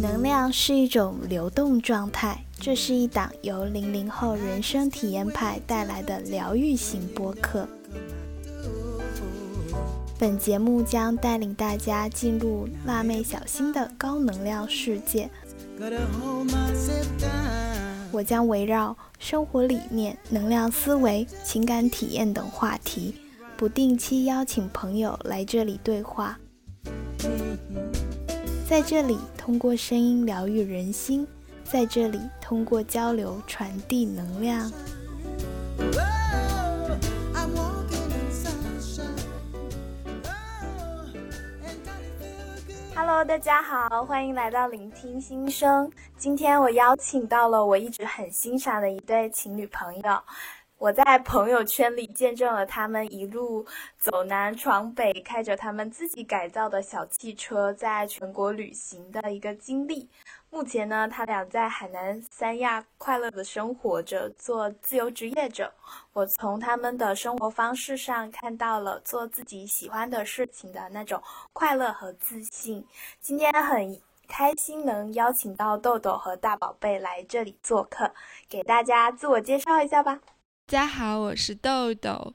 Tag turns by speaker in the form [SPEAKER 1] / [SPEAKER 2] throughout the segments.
[SPEAKER 1] 能量是一种流动状态，这是一档由零零后人生体验派带来的疗愈型播客。本节目将带领大家进入辣妹小新的高能量世界。我将围绕生活理念、能量思维、情感体验等话题，不定期邀请朋友来这里对话。在这里，通过声音疗愈人心；在这里，通过交流传递能量。Hello，大家好，欢迎来到聆听心声。今天我邀请到了我一直很欣赏的一对情侣朋友。我在朋友圈里见证了他们一路走南闯北，开着他们自己改造的小汽车，在全国旅行的一个经历。目前呢，他俩在海南三亚快乐的生活着，做自由职业者。我从他们的生活方式上看到了做自己喜欢的事情的那种快乐和自信。今天很开心能邀请到豆豆和大宝贝来这里做客，给大家自我介绍一下吧。
[SPEAKER 2] 大家好，我是豆豆。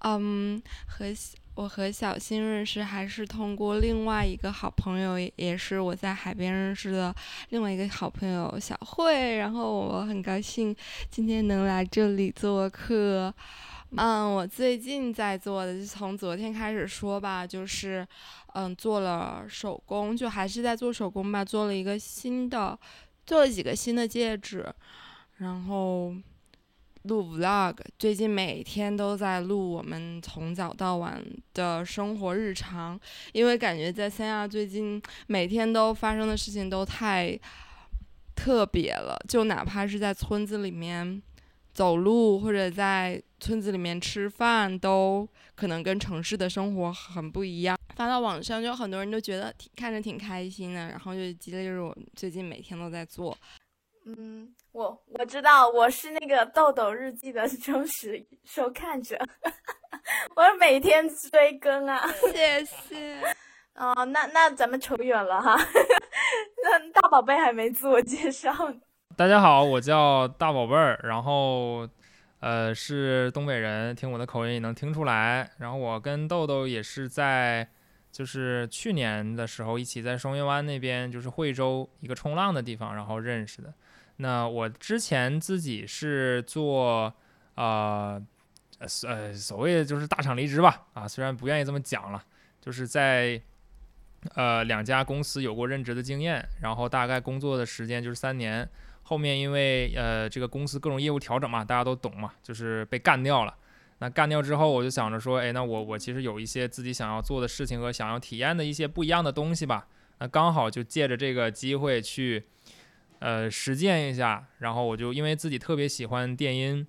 [SPEAKER 2] 嗯，和我和小新认识还是通过另外一个好朋友，也是我在海边认识的另外一个好朋友小慧。然后我很高兴今天能来这里做客。嗯，我最近在做的，就从昨天开始说吧，就是嗯做了手工，就还是在做手工吧，做了一个新的，做了几个新的戒指，然后。录 vlog，最近每天都在录我们从早到晚的生活日常，因为感觉在三亚最近每天都发生的事情都太特别了，就哪怕是在村子里面走路或者在村子里面吃饭，都可能跟城市的生活很不一样。发到网上就很多人都觉得挺看着挺开心的，然后就激励着我最近每天都在做。
[SPEAKER 1] 嗯，我我知道我是那个豆豆日记的忠实收看者，我每天追更啊，
[SPEAKER 2] 谢谢。
[SPEAKER 1] 哦，那那咱们扯远了哈，那大宝贝还没自我介绍。
[SPEAKER 3] 大家好，我叫大宝贝儿，然后呃是东北人，听我的口音也能听出来。然后我跟豆豆也是在就是去年的时候一起在双月湾那边，就是惠州一个冲浪的地方，然后认识的。那我之前自己是做，啊，呃，所谓的就是大厂离职吧，啊，虽然不愿意这么讲了，就是在，呃，两家公司有过任职的经验，然后大概工作的时间就是三年，后面因为呃这个公司各种业务调整嘛，大家都懂嘛，就是被干掉了。那干掉之后，我就想着说，哎，那我我其实有一些自己想要做的事情和想要体验的一些不一样的东西吧，那刚好就借着这个机会去。呃，实践一下，然后我就因为自己特别喜欢电音，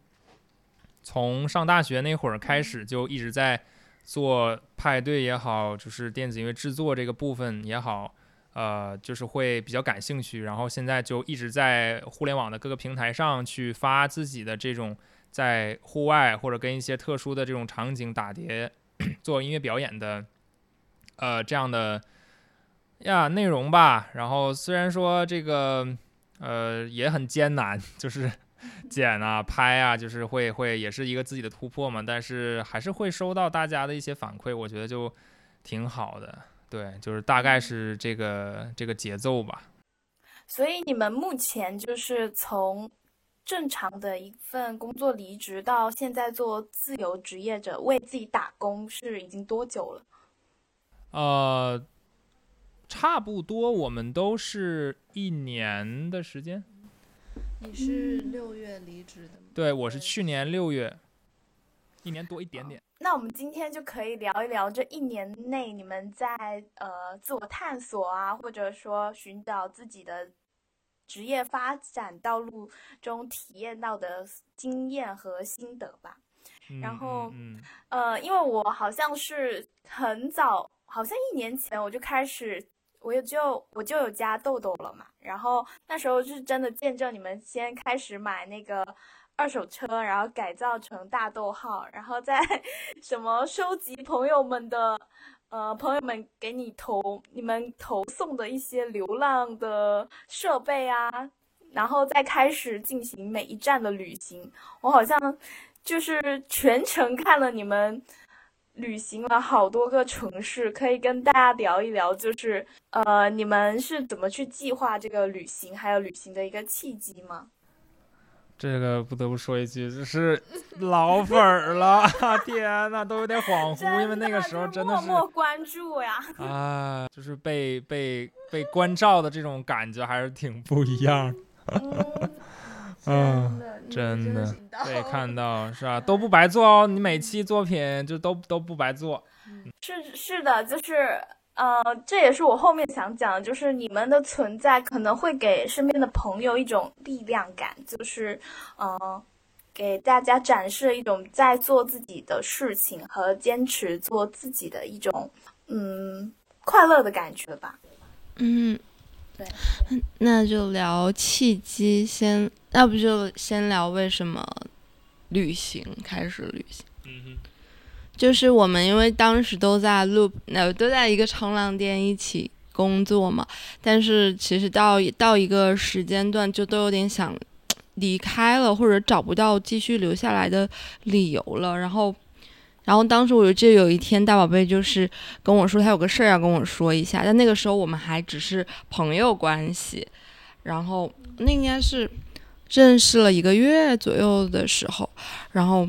[SPEAKER 3] 从上大学那会儿开始就一直在做派对也好，就是电子音乐制作这个部分也好，呃，就是会比较感兴趣。然后现在就一直在互联网的各个平台上去发自己的这种在户外或者跟一些特殊的这种场景打碟、做音乐表演的，呃，这样的呀内容吧。然后虽然说这个。呃，也很艰难，就是剪啊、拍啊，就是会会也是一个自己的突破嘛。但是还是会收到大家的一些反馈，我觉得就挺好的。对，就是大概是这个这个节奏吧。
[SPEAKER 1] 所以你们目前就是从正常的一份工作离职，到现在做自由职业者，为自己打工，是已经多久了？
[SPEAKER 3] 呃。差不多，我们都是一年的时间。
[SPEAKER 2] 你是六月离职的吗？
[SPEAKER 3] 对，我是去年六月，一年多一点点。
[SPEAKER 1] 那我们今天就可以聊一聊这一年内你们在呃自我探索啊，或者说寻找自己的职业发展道路中体验到的经验和心得吧。然后，呃，因为我好像是很早，好像一年前我就开始。我也就我就有加豆豆了嘛，然后那时候是真的见证你们先开始买那个二手车，然后改造成大逗号，然后再 什么收集朋友们的呃，朋友们给你投你们投送的一些流浪的设备啊，然后再开始进行每一站的旅行。我好像就是全程看了你们旅行了好多个城市，可以跟大家聊一聊，就是呃，你们是怎么去计划这个旅行，还有旅行的一个契机吗？
[SPEAKER 3] 这个不得不说一句，就是 老粉儿了，天呐，都有点恍惚，因为那个时候真的是
[SPEAKER 1] 默默关注呀，
[SPEAKER 3] 啊，就是被被被关照的这种感觉还是挺不一样
[SPEAKER 1] 的。
[SPEAKER 3] 嗯，真的对看到是吧？都不白做哦，你每期作品就都都不白做。
[SPEAKER 1] 是是的，就是。呃，这也是我后面想讲，就是你们的存在可能会给身边的朋友一种力量感，就是，呃，给大家展示一种在做自己的事情和坚持做自己的一种，嗯，快乐的感觉吧。
[SPEAKER 2] 嗯，
[SPEAKER 1] 对，
[SPEAKER 2] 那就聊契机，先，要不就先聊为什么旅行，开始旅行。就是我们因为当时都在录，呃，都在一个冲浪店一起工作嘛，但是其实到到一个时间段就都有点想离开了，或者找不到继续留下来的理由了。然后，然后当时我就记得有一天大宝贝就是跟我说他有个事儿要跟我说一下，但那个时候我们还只是朋友关系。然后那应该是认识了一个月左右的时候，然后。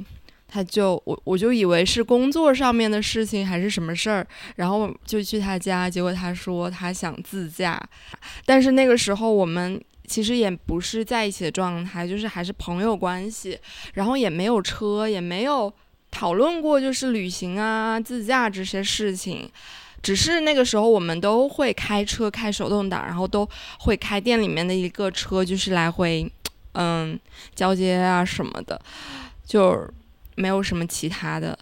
[SPEAKER 2] 他就我我就以为是工作上面的事情还是什么事儿，然后就去他家，结果他说他想自驾，但是那个时候我们其实也不是在一起的状态，就是还是朋友关系，然后也没有车，也没有讨论过就是旅行啊、自驾这些事情，只是那个时候我们都会开车开手动挡，然后都会开店里面的一个车，就是来回嗯交接啊什么的，就。没有什么其他的，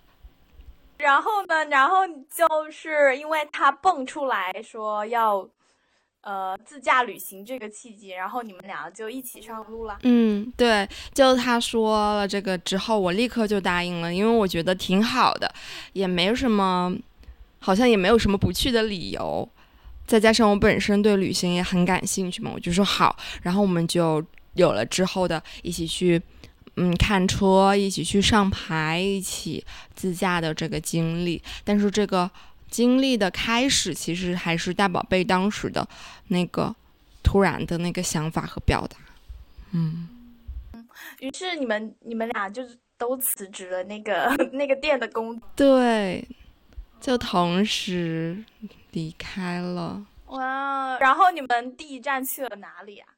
[SPEAKER 1] 然后呢？然后就是因为他蹦出来说要，呃，自驾旅行这个契机，然后你们俩就一起上路了。
[SPEAKER 2] 嗯，对，就他说了这个之后，我立刻就答应了，因为我觉得挺好的，也没什么，好像也没有什么不去的理由，再加上我本身对旅行也很感兴趣嘛，我就说好，然后我们就有了之后的一起去。嗯，看车，一起去上牌，一起自驾的这个经历。但是这个经历的开始，其实还是大宝贝当时的那个突然的那个想法和表达。嗯，
[SPEAKER 1] 于是你们你们俩就是都辞职了那个 那个店的工，
[SPEAKER 2] 对，就同时离开了。
[SPEAKER 1] 哇，然后你们第一站去了哪里啊？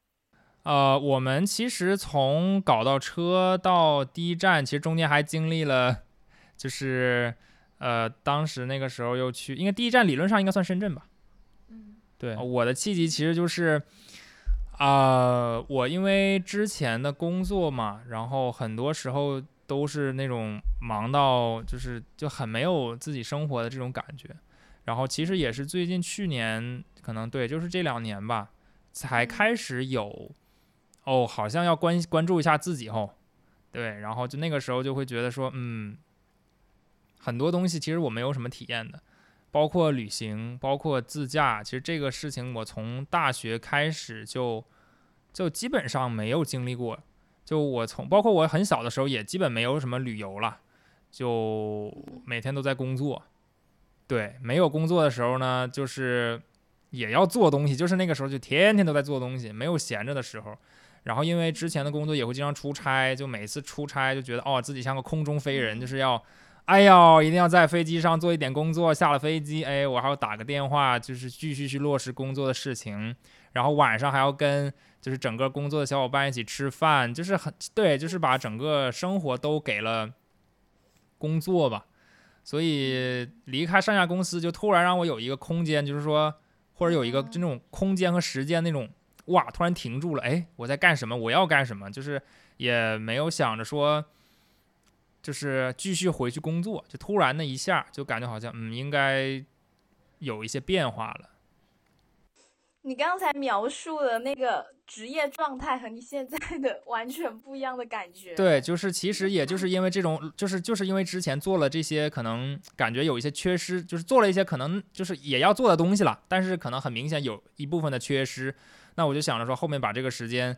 [SPEAKER 3] 呃，我们其实从搞到车到第一站，其实中间还经历了，就是呃，当时那个时候又去，应该第一站理论上应该算深圳吧。
[SPEAKER 1] 嗯，
[SPEAKER 3] 对，我的契机其实就是，啊，我因为之前的工作嘛，然后很多时候都是那种忙到就是就很没有自己生活的这种感觉，然后其实也是最近去年，可能对，就是这两年吧，才开始有。哦，好像要关关注一下自己哦，对，然后就那个时候就会觉得说，嗯，很多东西其实我没有什么体验的，包括旅行，包括自驾，其实这个事情我从大学开始就就基本上没有经历过，就我从包括我很小的时候也基本没有什么旅游了，就每天都在工作，对，没有工作的时候呢，就是也要做东西，就是那个时候就天天都在做东西，没有闲着的时候。然后因为之前的工作也会经常出差，就每次出差就觉得哦自己像个空中飞人，就是要，哎呦一定要在飞机上做一点工作，下了飞机哎我还要打个电话，就是继续去落实工作的事情，然后晚上还要跟就是整个工作的小伙伴一起吃饭，就是很对，就是把整个生活都给了工作吧，所以离开上下公司就突然让我有一个空间，就是说或者有一个就那种空间和时间那种。哇！突然停住了，哎，我在干什么？我要干什么？就是也没有想着说，就是继续回去工作，就突然的一下，就感觉好像嗯，应该有一些变化了。
[SPEAKER 1] 你刚才描述的那个职业状态和你现在的 完全不一样的感觉。
[SPEAKER 3] 对，就是其实也就是因为这种，就是就是因为之前做了这些，可能感觉有一些缺失，就是做了一些可能就是也要做的东西了，但是可能很明显有一部分的缺失。那我就想着说，后面把这个时间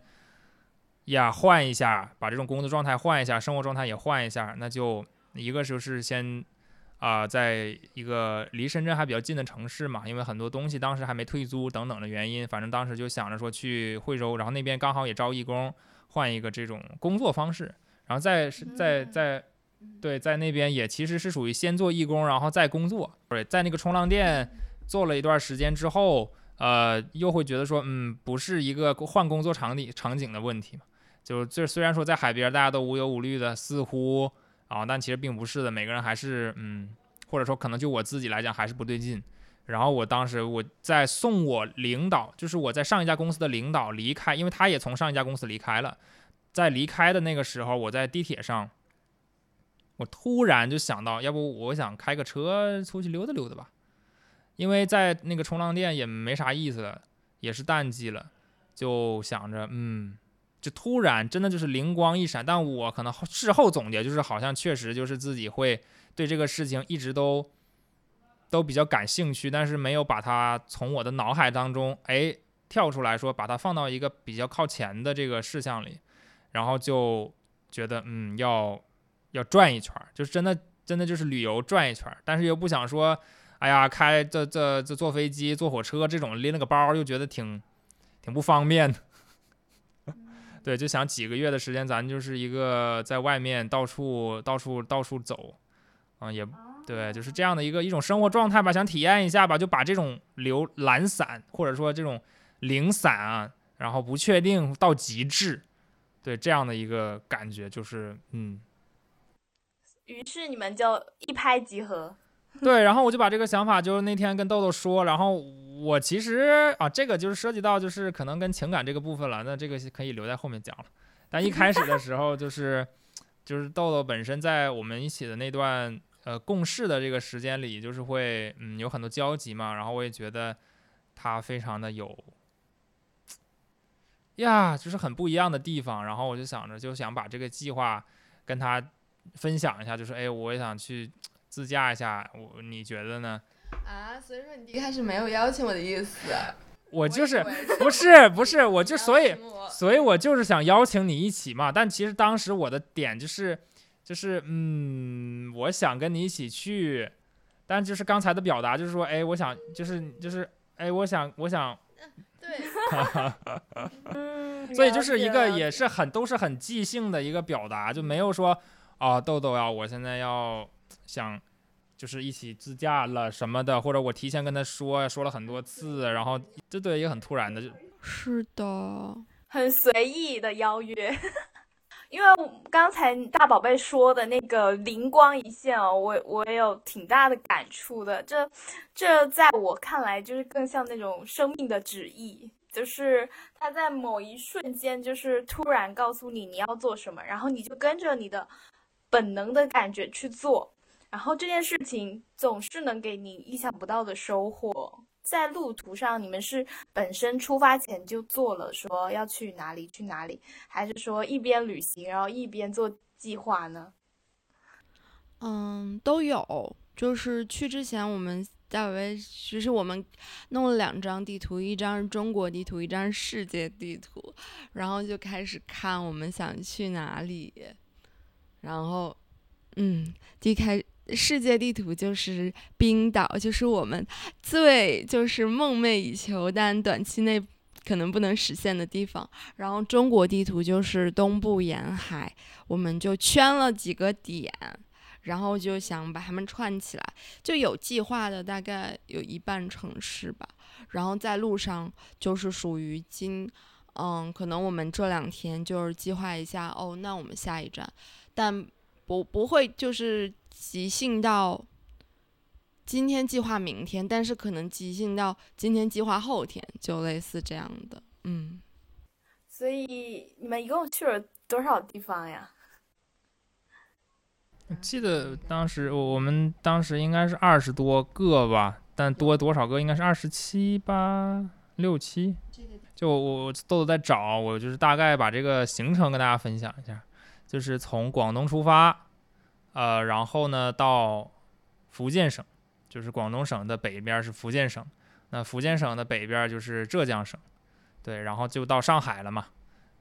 [SPEAKER 3] 呀换一下，把这种工作状态换一下，生活状态也换一下，那就一个就是先。啊，在一个离深圳还比较近的城市嘛，因为很多东西当时还没退租等等的原因，反正当时就想着说去惠州，然后那边刚好也招义工，换一个这种工作方式，然后在在在，对，在那边也其实是属于先做义工，然后再工作。对，在那个冲浪店做了一段时间之后，呃，又会觉得说，嗯，不是一个换工作场地场景的问题嘛，就是这虽然说在海边大家都无忧无虑的，似乎。啊，但其实并不是的，每个人还是嗯，或者说可能就我自己来讲还是不对劲。然后我当时我在送我领导，就是我在上一家公司的领导离开，因为他也从上一家公司离开了，在离开的那个时候，我在地铁上，我突然就想到，要不我想开个车出去溜达溜达吧，因为在那个冲浪店也没啥意思了，也是淡季了，就想着嗯。就突然真的就是灵光一闪，但我可能事后总结就是好像确实就是自己会对这个事情一直都都比较感兴趣，但是没有把它从我的脑海当中哎跳出来说把它放到一个比较靠前的这个事项里，然后就觉得嗯要要转一圈，就真的真的就是旅游转一圈，但是又不想说哎呀开这这这坐飞机坐火车这种拎了个包又觉得挺挺不方便的。对，就想几个月的时间，咱就是一个在外面到处到处到处走，啊，也对，就是这样的一个一种生活状态吧，想体验一下吧，就把这种流懒散或者说这种零散啊，然后不确定到极致，对这样的一个感觉，就是嗯。
[SPEAKER 1] 于是你们就一拍即合。
[SPEAKER 3] 对，然后我就把这个想法，就是那天跟豆豆说，然后我其实啊，这个就是涉及到就是可能跟情感这个部分了，那这个可以留在后面讲了。但一开始的时候，就是就是豆豆本身在我们一起的那段呃共事的这个时间里，就是会嗯有很多交集嘛，然后我也觉得他非常的有呀，就是很不一样的地方，然后我就想着就想把这个计划跟他分享一下，就是哎，我也想去。自驾一下，我你觉得呢？
[SPEAKER 2] 啊，所以说你一开始没有邀请我的意思。
[SPEAKER 3] 我就是不是不是，我就所以所以，我就是想邀请你一起嘛。但其实当时我的点就是就是嗯，我想跟你一起去，但就是刚才的表达就是说，哎，我想就是就是哎，我想我想，
[SPEAKER 2] 对，
[SPEAKER 1] 嗯，
[SPEAKER 3] 所以就是一个也是很都是很即兴的一个表达，就没有说啊，豆豆呀，我现在要。想，就是一起自驾了什么的，或者我提前跟他说，说了很多次，然后这对也很突然的，就
[SPEAKER 2] 是的，
[SPEAKER 1] 很随意的邀约。因为刚才大宝贝说的那个灵光一现哦，我我也有挺大的感触的。这这在我看来，就是更像那种生命的旨意，就是他在某一瞬间，就是突然告诉你你要做什么，然后你就跟着你的本能的感觉去做。然后这件事情总是能给你意想不到的收获。在路途上，你们是本身出发前就做了说要去哪里去哪里，还是说一边旅行然后一边做计划呢？
[SPEAKER 2] 嗯，都有。就是去之前，我们大为其实我们弄了两张地图，一张是中国地图，一张是世界地图，然后就开始看我们想去哪里，然后嗯，第一开。世界地图就是冰岛，就是我们最就是梦寐以求，但短期内可能不能实现的地方。然后中国地图就是东部沿海，我们就圈了几个点，然后就想把它们串起来，就有计划的大概有一半城市吧。然后在路上就是属于今，嗯，可能我们这两天就是计划一下哦，那我们下一站，但不不会就是。即兴到今天计划明天，但是可能即兴到今天计划后天，就类似这样的，嗯。
[SPEAKER 1] 所以你们一共去了多少地方呀？
[SPEAKER 3] 记得当时我们当时应该是二十多个吧，但多多少个应该是二十七八，六七，就我我豆豆在找，我就是大概把这个行程跟大家分享一下，就是从广东出发，呃，然后呢到福建省，就是广东省的北边是福建省，那福建省的北边就是浙江省，对，然后就到上海了嘛，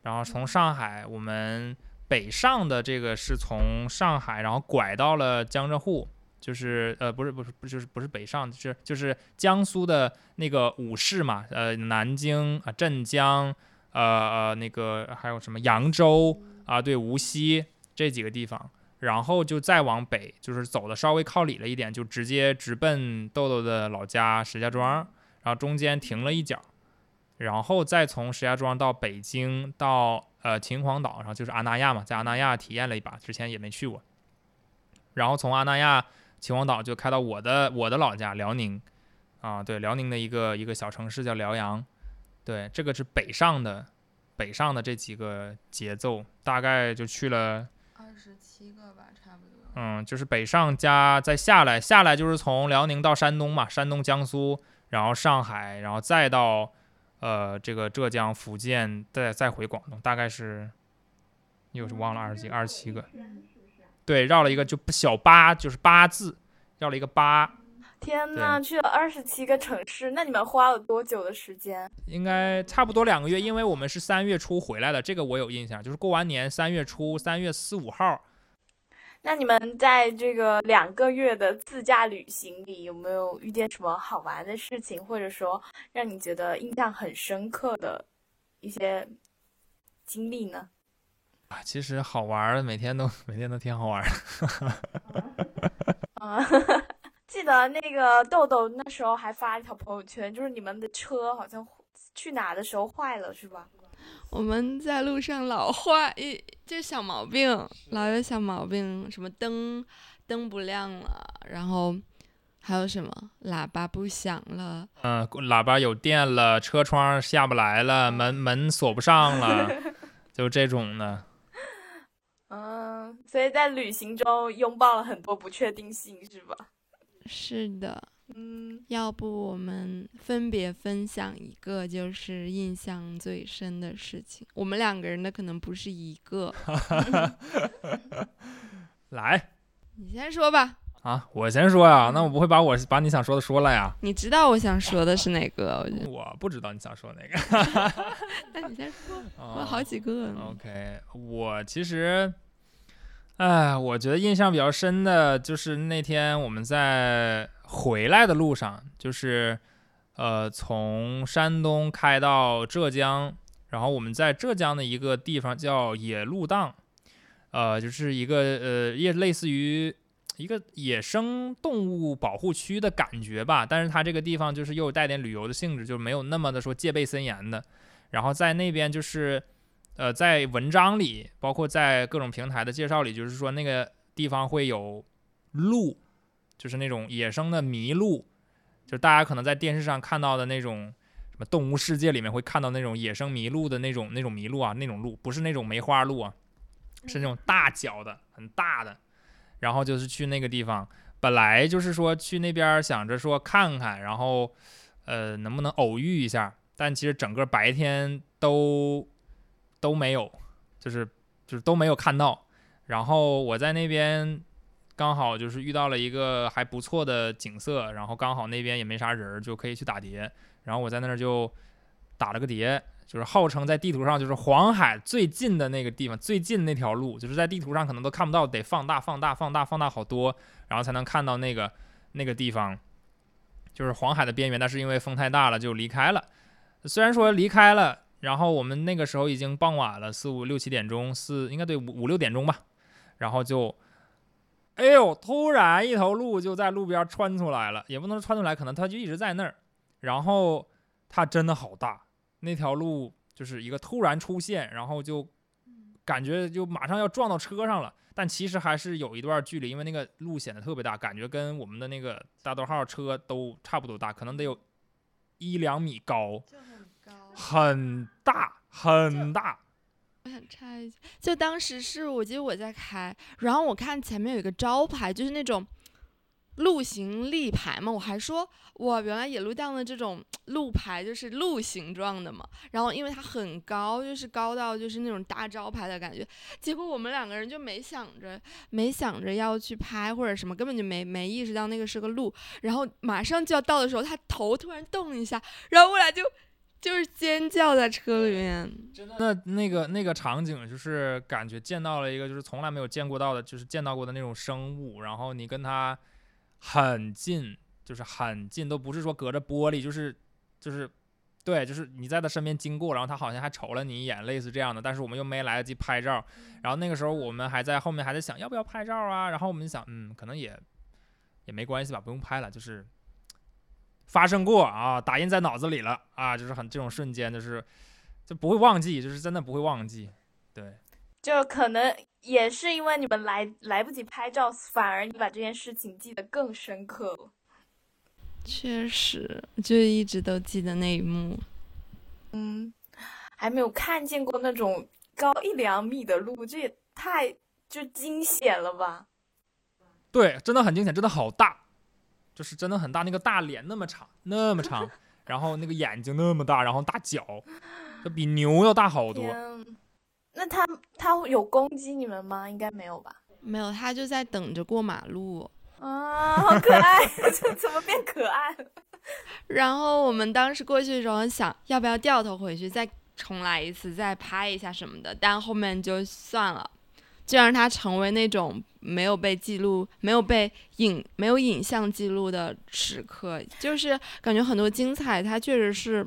[SPEAKER 3] 然后从上海我们北上的这个是从上海，然后拐到了江浙沪。就是呃不是不是不就是不是北上，就是就是江苏的那个五市嘛，呃南京啊镇江，呃呃那个还有什么扬州啊对无锡这几个地方，然后就再往北，就是走的稍微靠里了一点，就直接直奔豆豆的老家石家庄，然后中间停了一脚，然后再从石家庄到北京到呃秦皇岛，然后就是阿那亚嘛，在阿那亚体验了一把，之前也没去过，然后从阿那亚。秦皇岛就开到我的我的老家辽宁，啊，对，辽宁的一个一个小城市叫辽阳，对，这个是北上的，北上的这几个节奏，大概就去了
[SPEAKER 2] 二十七个吧，差不多。
[SPEAKER 3] 嗯，就是北上加再下来，下来就是从辽宁到山东嘛，山东、江苏，然后上海，然后再到呃这个浙江、福建，再再回广东，大概是又是忘了二十几二十七个。对，绕了一个就小八，就是八字，绕了一个八。
[SPEAKER 1] 天呐，去了二十七个城市，那你们花了多久的时间？
[SPEAKER 3] 应该差不多两个月，因为我们是三月初回来的，这个我有印象，就是过完年三月初，三月四五号。
[SPEAKER 1] 那你们在这个两个月的自驾旅行里，有没有遇见什么好玩的事情，或者说让你觉得印象很深刻的一些经历呢？
[SPEAKER 3] 啊，其实好玩的，每天都每天都挺好玩
[SPEAKER 1] 的。啊，记得那个豆豆那时候还发一条朋友圈，就是你们的车好像去哪的时候坏了，是吧？
[SPEAKER 2] 我们在路上老坏，一就小毛病，老有小毛病，什么灯灯不亮了，然后还有什么喇叭不响了，
[SPEAKER 3] 嗯，喇叭有电了，车窗下不来了，门门锁不上了，就这种的。
[SPEAKER 1] 嗯，所以在旅行中拥抱了很多不确定性，是吧？
[SPEAKER 2] 是的，
[SPEAKER 1] 嗯，
[SPEAKER 2] 要不我们分别分享一个，就是印象最深的事情。我们两个人的可能不是一个。
[SPEAKER 3] 来，
[SPEAKER 2] 你先说吧。
[SPEAKER 3] 啊，我先说呀，那我不会把我把你想说的说了呀。
[SPEAKER 2] 你知道我想说的是哪个？
[SPEAKER 3] 我不知道你想说哪个。
[SPEAKER 2] 那你先说，我好几个。
[SPEAKER 3] OK，我其实。哎，我觉得印象比较深的就是那天我们在回来的路上，就是，呃，从山东开到浙江，然后我们在浙江的一个地方叫野鹿荡，呃，就是一个呃，也类似于一个野生动物保护区的感觉吧，但是它这个地方就是又带点旅游的性质，就没有那么的说戒备森严的，然后在那边就是。呃，在文章里，包括在各种平台的介绍里，就是说那个地方会有鹿，就是那种野生的麋鹿，就大家可能在电视上看到的那种什么动物世界里面会看到那种野生麋鹿的那种那种麋鹿啊，那种鹿不是那种梅花鹿啊，是那种大脚的很大的。然后就是去那个地方，本来就是说去那边想着说看看，然后呃能不能偶遇一下，但其实整个白天都。都没有，就是就是都没有看到。然后我在那边刚好就是遇到了一个还不错的景色，然后刚好那边也没啥人儿，就可以去打碟。然后我在那儿就打了个碟，就是号称在地图上就是黄海最近的那个地方，最近那条路，就是在地图上可能都看不到，得放大、放大、放大、放大好多，然后才能看到那个那个地方，就是黄海的边缘。但是因为风太大了，就离开了。虽然说离开了。然后我们那个时候已经傍晚了，四五六七点钟，四应该对五五六点钟吧。然后就，哎呦，突然一头鹿就在路边窜出来了，也不能说窜出来，可能它就一直在那儿。然后它真的好大，那条路就是一个突然出现，然后就感觉就马上要撞到车上了。但其实还是有一段距离，因为那个路显得特别大，感觉跟我们的那个大逗号车都差不多大，可能得有一两米高。很大很大，
[SPEAKER 2] 我想插一句，就当时是我记得我在开，然后我看前面有一个招牌，就是那种路行立牌嘛，我还说哇，原来野路店的这种路牌就是路形状的嘛。然后因为它很高，就是高到就是那种大招牌的感觉。结果我们两个人就没想着，没想着要去拍或者什么，根本就没没意识到那个是个路。然后马上就要到的时候，他头突然动一下，然后我俩就就是尖叫在车里面。
[SPEAKER 3] 那那个那个场景就是感觉见到了一个就是从来没有见过到的，就是见到过的那种生物。然后你跟他。很近，就是很近，都不是说隔着玻璃，就是就是，对，就是你在他身边经过，然后他好像还瞅了你一眼，类似这样的。但是我们又没来得及拍照，然后那个时候我们还在后面还在想要不要拍照啊。然后我们想，嗯，可能也也没关系吧，不用拍了，就是发生过啊，打印在脑子里了啊，就是很这种瞬间，就是就不会忘记，就是真的不会忘记，对。
[SPEAKER 1] 就可能也是因为你们来来不及拍照，反而你把这件事情记得更深刻了。
[SPEAKER 2] 确实，就一直都记得那一幕。
[SPEAKER 1] 嗯，还没有看见过那种高一两米的路，这也太就惊险了吧？
[SPEAKER 3] 对，真的很惊险，真的好大，就是真的很大。那个大脸那么长，那么长，然后那个眼睛那么大，然后大脚，就比牛要大好多。
[SPEAKER 1] 那他他有攻击你们吗？应该没有吧。
[SPEAKER 2] 没有，他就在等着过马路。
[SPEAKER 1] 啊，好可爱！这怎么变可爱了？
[SPEAKER 2] 然后我们当时过去的时候想，要不要掉头回去再重来一次，再拍一下什么的。但后面就算了，就让它成为那种没有被记录、没有被影、没有影像记录的时刻。就是感觉很多精彩，它确实是。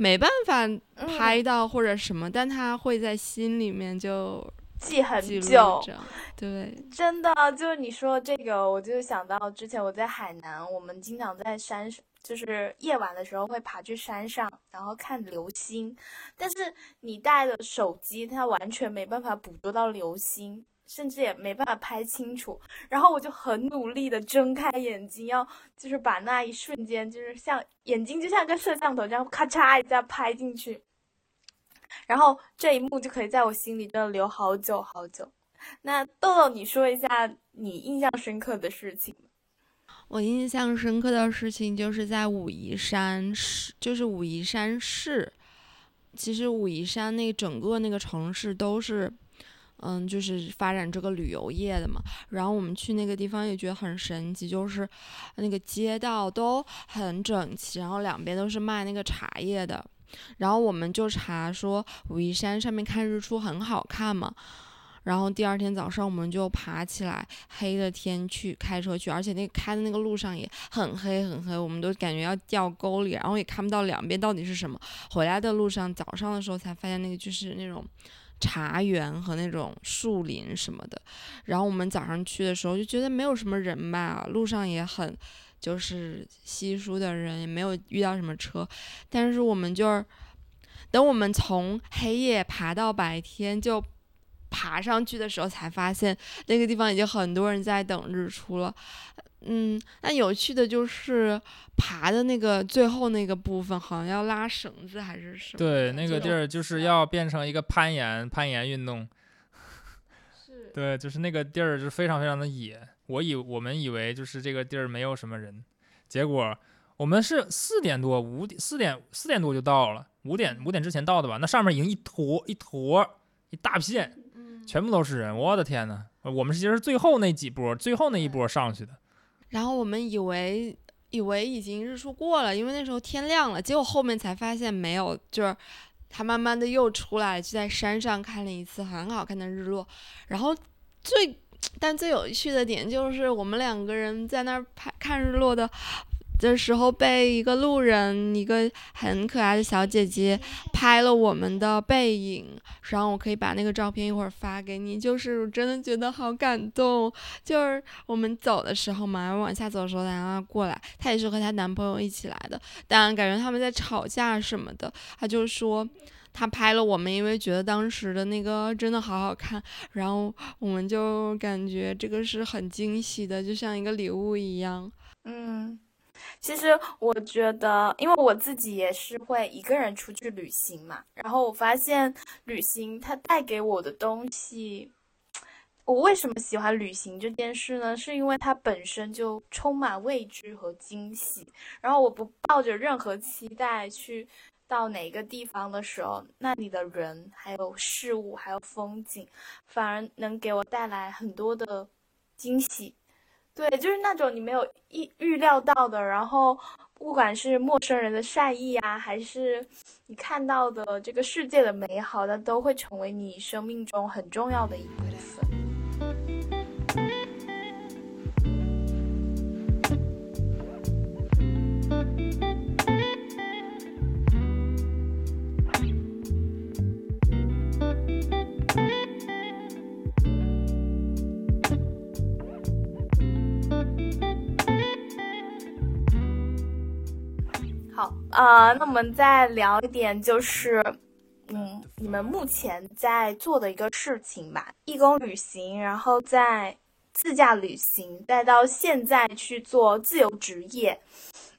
[SPEAKER 2] 没办法拍到或者什么，但他会在心里面就
[SPEAKER 1] 记很久。
[SPEAKER 2] 对，
[SPEAKER 1] 真的，就是你说这个，我就想到之前我在海南，我们经常在山上，就是夜晚的时候会爬去山上，然后看流星。但是你带的手机，它完全没办法捕捉到流星。甚至也没办法拍清楚，然后我就很努力的睁开眼睛，要就是把那一瞬间，就是像眼睛就像个摄像头这样咔嚓一下拍进去，然后这一幕就可以在我心里真的留好久好久。那豆豆，你说一下你印象深刻的事情。
[SPEAKER 2] 我印象深刻的事情就是在武夷山市，就是武夷山市。其实武夷山那整个那个城市都是。嗯，就是发展这个旅游业的嘛。然后我们去那个地方也觉得很神奇，就是那个街道都很整齐，然后两边都是卖那个茶叶的。然后我们就查说武夷山上面看日出很好看嘛。然后第二天早上我们就爬起来，黑的天去开车去，而且那开的那个路上也很黑很黑，我们都感觉要掉沟里，然后也看不到两边到底是什么。回来的路上早上的时候才发现那个就是那种。茶园和那种树林什么的，然后我们早上去的时候就觉得没有什么人吧，路上也很就是稀疏的人，也没有遇到什么车。但是我们就是等我们从黑夜爬到白天就爬上去的时候，才发现那个地方已经很多人在等日出了。嗯，那有趣的就是爬的那个最后那个部分，好像要拉绳子还是什么？
[SPEAKER 3] 对，那个地儿就是要变成一个攀岩攀岩运动。
[SPEAKER 2] 是。
[SPEAKER 3] 对，就是那个地儿是非常非常的野。我以我们以为就是这个地儿没有什么人，结果我们是四点多五点四点四点多就到了，五点五点之前到的吧？那上面已经一坨一坨一大片，全部都是人。我的天呐，我们其实是最后那几波，最后那一波上去的。
[SPEAKER 2] 然后我们以为以为已经日出过了，因为那时候天亮了。结果后面才发现没有，就是它慢慢的又出来，就在山上看了一次很好看的日落。然后最但最有趣的点就是我们两个人在那儿拍看日落的。的时候被一个路人，一个很可爱的小姐姐拍了我们的背影，然后我可以把那个照片一会儿发给你。就是我真的觉得好感动。就是我们走的时候嘛，往下走的时候，她过来，她也是和她男朋友一起来的，但感觉他们在吵架什么的。她就说她拍了我们，因为觉得当时的那个真的好好看，然后我们就感觉这个是很惊喜的，就像一个礼物一样。
[SPEAKER 1] 嗯。其实我觉得，因为我自己也是会一个人出去旅行嘛，然后我发现旅行它带给我的东西，我为什么喜欢旅行这件事呢？是因为它本身就充满未知和惊喜，然后我不抱着任何期待去到哪个地方的时候，那里的人、还有事物、还有风景，反而能给我带来很多的惊喜。对，就是那种你没有预预料到的，然后不管是陌生人的善意啊，还是你看到的这个世界的美好，那都会成为你生命中很重要的一部分。啊、那我们再聊一点，就是，嗯，你们目前在做的一个事情吧，义工旅行，然后在自驾旅行，再到现在去做自由职业。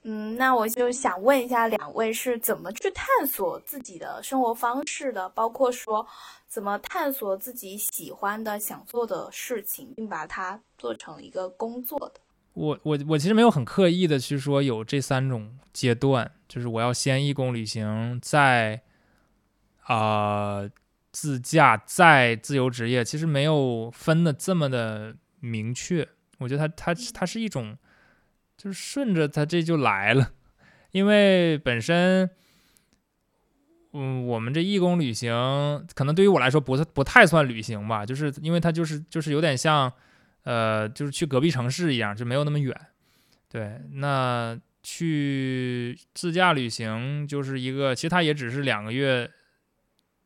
[SPEAKER 1] 嗯，那我就想问一下两位是怎么去探索自己的生活方式的，包括说怎么探索自己喜欢的、想做的事情，并把它做成一个工作的。
[SPEAKER 3] 我我我其实没有很刻意的去说有这三种阶段，就是我要先义工旅行，再啊、自驾，再自由职业，其实没有分的这么的明确。我觉得它它它是一种，就是顺着它这就来了，因为本身。嗯，我们这义工旅行可能对于我来说不太不太算旅行吧，就是因为它就是就是有点像，呃，就是去隔壁城市一样，就没有那么远。对，那去自驾旅行就是一个，其实它也只是两个月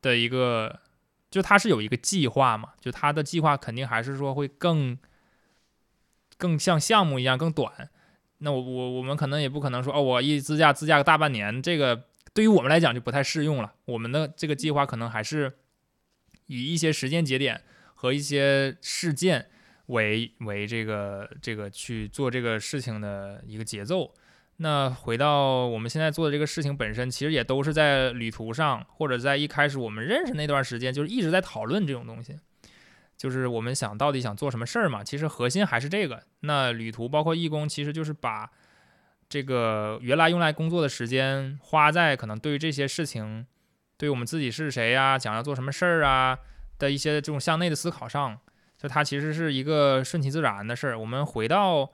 [SPEAKER 3] 的一个，就它是有一个计划嘛，就它的计划肯定还是说会更更像项目一样更短。那我我我们可能也不可能说哦，我一自驾自驾个大半年，这个对于我们来讲就不太适用了。我们的这个计划可能还是以一些时间节点和一些事件为为这个这个去做这个事情的一个节奏。那回到我们现在做的这个事情本身，其实也都是在旅途上，或者在一开始我们认识那段时间，就是一直在讨论这种东西，就是我们想到底想做什么事儿嘛。其实核心还是这个。那旅途包括义工，其实就是把这个原来用来工作的时间花在可能对于这些事情，对于我们自己是谁呀、想要做什么事儿啊的一些这种向内的思考上。就它其实是一个顺其自然的事儿。我们回到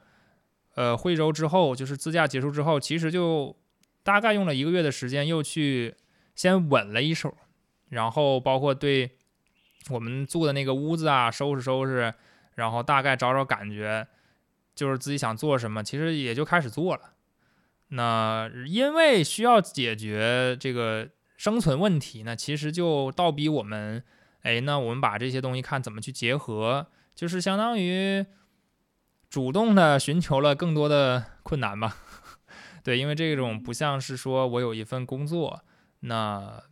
[SPEAKER 3] 呃惠州之后，就是自驾结束之后，其实就大概用了一个月的时间，又去先稳了一手，然后包括对我们住的那个屋子啊收拾收拾，然后大概找找感觉，就是自己想做什么，其实也就开始做了。那因为需要解决这个生存问题呢，其实就倒逼我们。哎，那我们把这些东西看怎么去结合，就是相当于主动的寻求了更多的困难吧。对，因为这种不像是说我有一份工作，那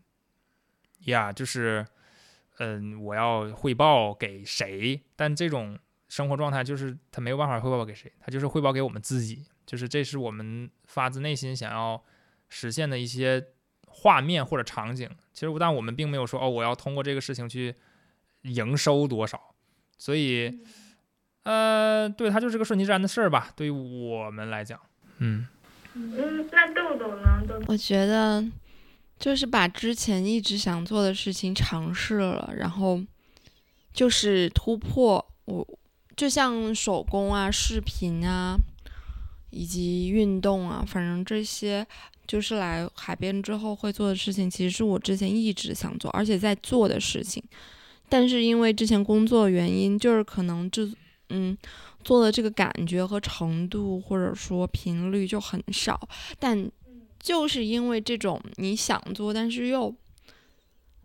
[SPEAKER 3] 呀，就是嗯，我要汇报给谁？但这种生活状态就是他没有办法汇报给谁，他就是汇报给我们自己，就是这是我们发自内心想要实现的一些。画面或者场景，其实但我们并没有说哦，我要通过这个事情去营收多少，所以，呃，对，它就是个顺其自然的事儿吧，对于我们来讲，嗯。
[SPEAKER 1] 嗯，那豆豆呢？豆豆
[SPEAKER 2] 我觉得就是把之前一直想做的事情尝试了，然后就是突破我，就像手工啊、视频啊，以及运动啊，反正这些就是来海边之后会做的事情，其实是我之前一直想做，而且在做的事情。但是因为之前工作原因，就是可能就嗯做的这个感觉和程度或者说频率就很少，但就是因为这种你想做，但是又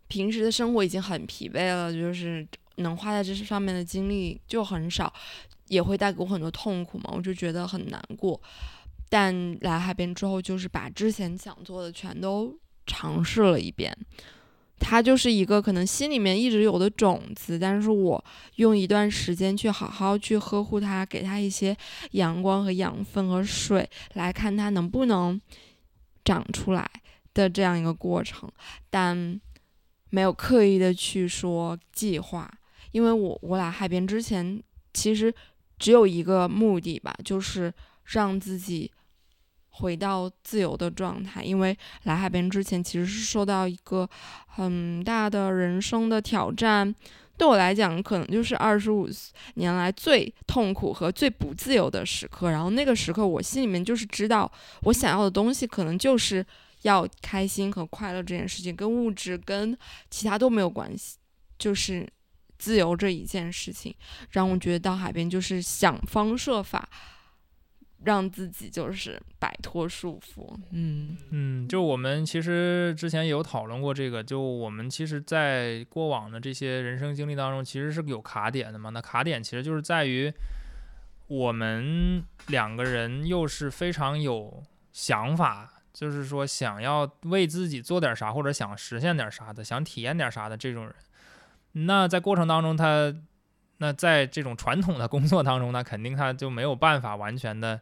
[SPEAKER 2] 平时的生活已经很疲惫了，就是能花在这上面的精力就很少，也会带给我很多痛苦嘛，我就觉得很难过。但来海边之后，就是把之前想做的全都尝试了一遍。它就是一个可能心里面一直有的种子，但是我用一段时间去好好去呵护它，给它一些阳光和养分和水，来看它能不能长出来的这样一个过程，但没有刻意的去说计划，因为我我来海边之前，其实只有一个目的吧，就是让自己回到自由的状态。因为来海边之前，其实是受到一个很大的人生的挑战。对我来讲，可能就是二十五年来最痛苦和最不自由的时刻。然后那个时刻，我心里面就是知道，我想要的东西可能就是要开心和快乐这件事情，跟物质跟其他都没有关系，就是自由这一件事情，让我觉得到海边就是想方设法。让自己就是摆脱束缚，嗯
[SPEAKER 3] 嗯，就我们其实之前也有讨论过这个，就我们其实，在过往的这些人生经历当中，其实是有卡点的嘛。那卡点其实就是在于我们两个人又是非常有想法，就是说想要为自己做点啥，或者想实现点啥的，想体验点啥的这种人。那在过程当中，他。那在这种传统的工作当中呢，肯定他就没有办法完全的，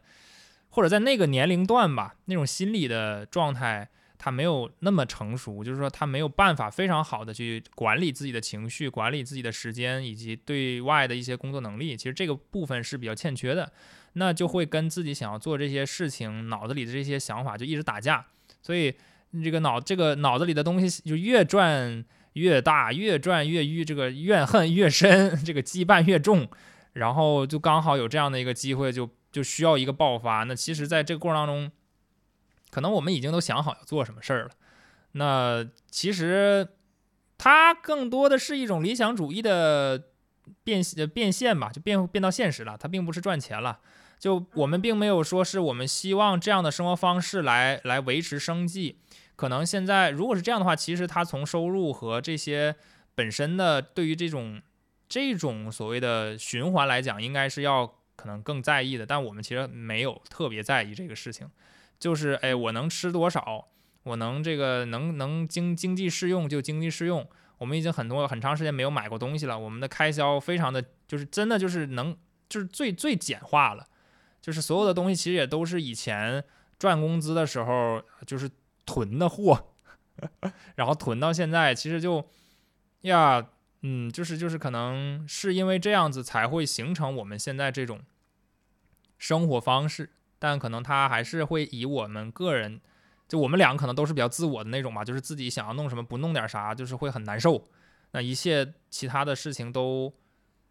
[SPEAKER 3] 或者在那个年龄段吧，那种心理的状态，他没有那么成熟，就是说他没有办法非常好的去管理自己的情绪，管理自己的时间，以及对外的一些工作能力，其实这个部分是比较欠缺的，那就会跟自己想要做这些事情脑子里的这些想法就一直打架，所以这个脑这个脑子里的东西就越转。越大越转越郁，这个怨恨越深，这个羁绊越重，然后就刚好有这样的一个机会，就就需要一个爆发。那其实，在这个过程当中，可能我们已经都想好要做什么事儿了。那其实它更多的是一种理想主义的变变现吧，就变变到现实了。它并不是赚钱了，就我们并没有说是我们希望这样的生活方式来来维持生计。可能现在如果是这样的话，其实他从收入和这些本身的对于这种这种所谓的循环来讲，应该是要可能更在意的。但我们其实没有特别在意这个事情，就是哎，我能吃多少，我能这个能能经经济适用就经济适用。我们已经很多很长时间没有买过东西了，我们的开销非常的就是真的就是能就是最最简化了，就是所有的东西其实也都是以前赚工资的时候就是。囤的货，然后囤到现在，其实就呀，嗯，就是就是可能是因为这样子才会形成我们现在这种生活方式，但可能他还是会以我们个人，就我们两个可能都是比较自我的那种吧，就是自己想要弄什么不弄点啥，就是会很难受。那一切其他的事情都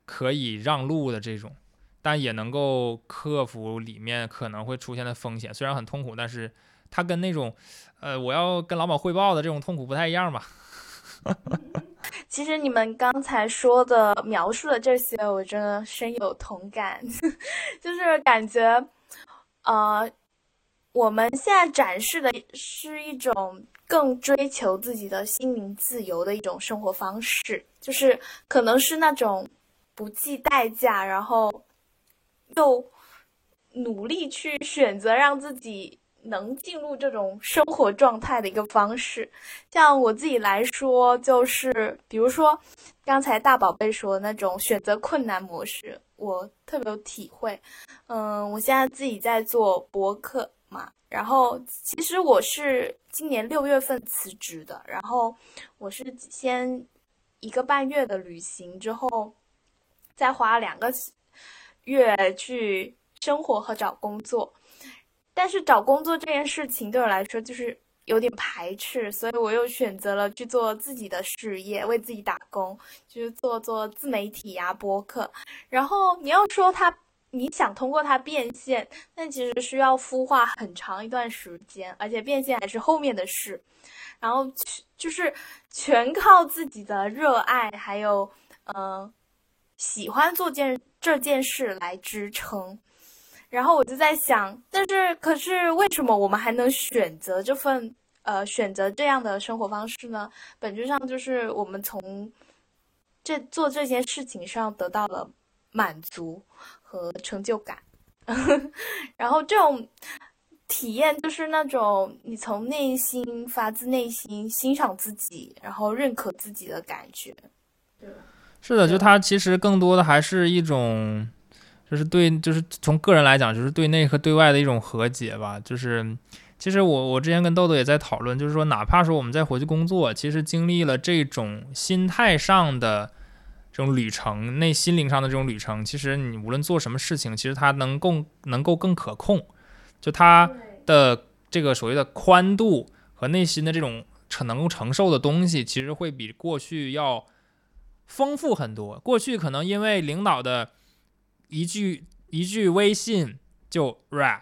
[SPEAKER 3] 可以让路的这种，但也能够克服里面可能会出现的风险，虽然很痛苦，但是。他跟那种，呃，我要跟老板汇报的这种痛苦不太一样吧？
[SPEAKER 1] 其实你们刚才说的描述的这些，我真的深有同感，就是感觉，呃，我们现在展示的是一种更追求自己的心灵自由的一种生活方式，就是可能是那种不计代价，然后又努力去选择让自己。能进入这种生活状态的一个方式，像我自己来说，就是比如说刚才大宝贝说的那种选择困难模式，我特别有体会。嗯，我现在自己在做博客嘛，然后其实我是今年六月份辞职的，然后我是先一个半月的旅行之后，再花两个月去生活和找工作。但是找工作这件事情对我来说就是有点排斥，所以我又选择了去做自己的事业，为自己打工，就是做做自媒体呀、播客。然后你要说它，你想通过它变现，但其实需要孵化很长一段时间，而且变现还是后面的事。然后就是全靠自己的热爱，还有嗯喜欢做件这件事来支撑。然后我就在想，但是可是为什么我们还能选择这份呃选择这样的生活方式呢？本质上就是我们从这做这件事情上得到了满足和成就感，然后这种体验就是那种你从内心发自内心欣赏自己，然后认可自己的感觉。
[SPEAKER 3] 是的，就它其实更多的还是一种。就是对，就是从个人来讲，就是对内和对外的一种和解吧。就是，其实我我之前跟豆豆也在讨论，就是说，哪怕说我们再回去工作，其实经历了这种心态上的这种旅程，内心灵上的这种旅程，其实你无论做什么事情，其实它能够能够更可控，就它的这个所谓的宽度和内心的这种承能够承受的东西，其实会比过去要丰富很多。过去可能因为领导的一句一句微信就 rap，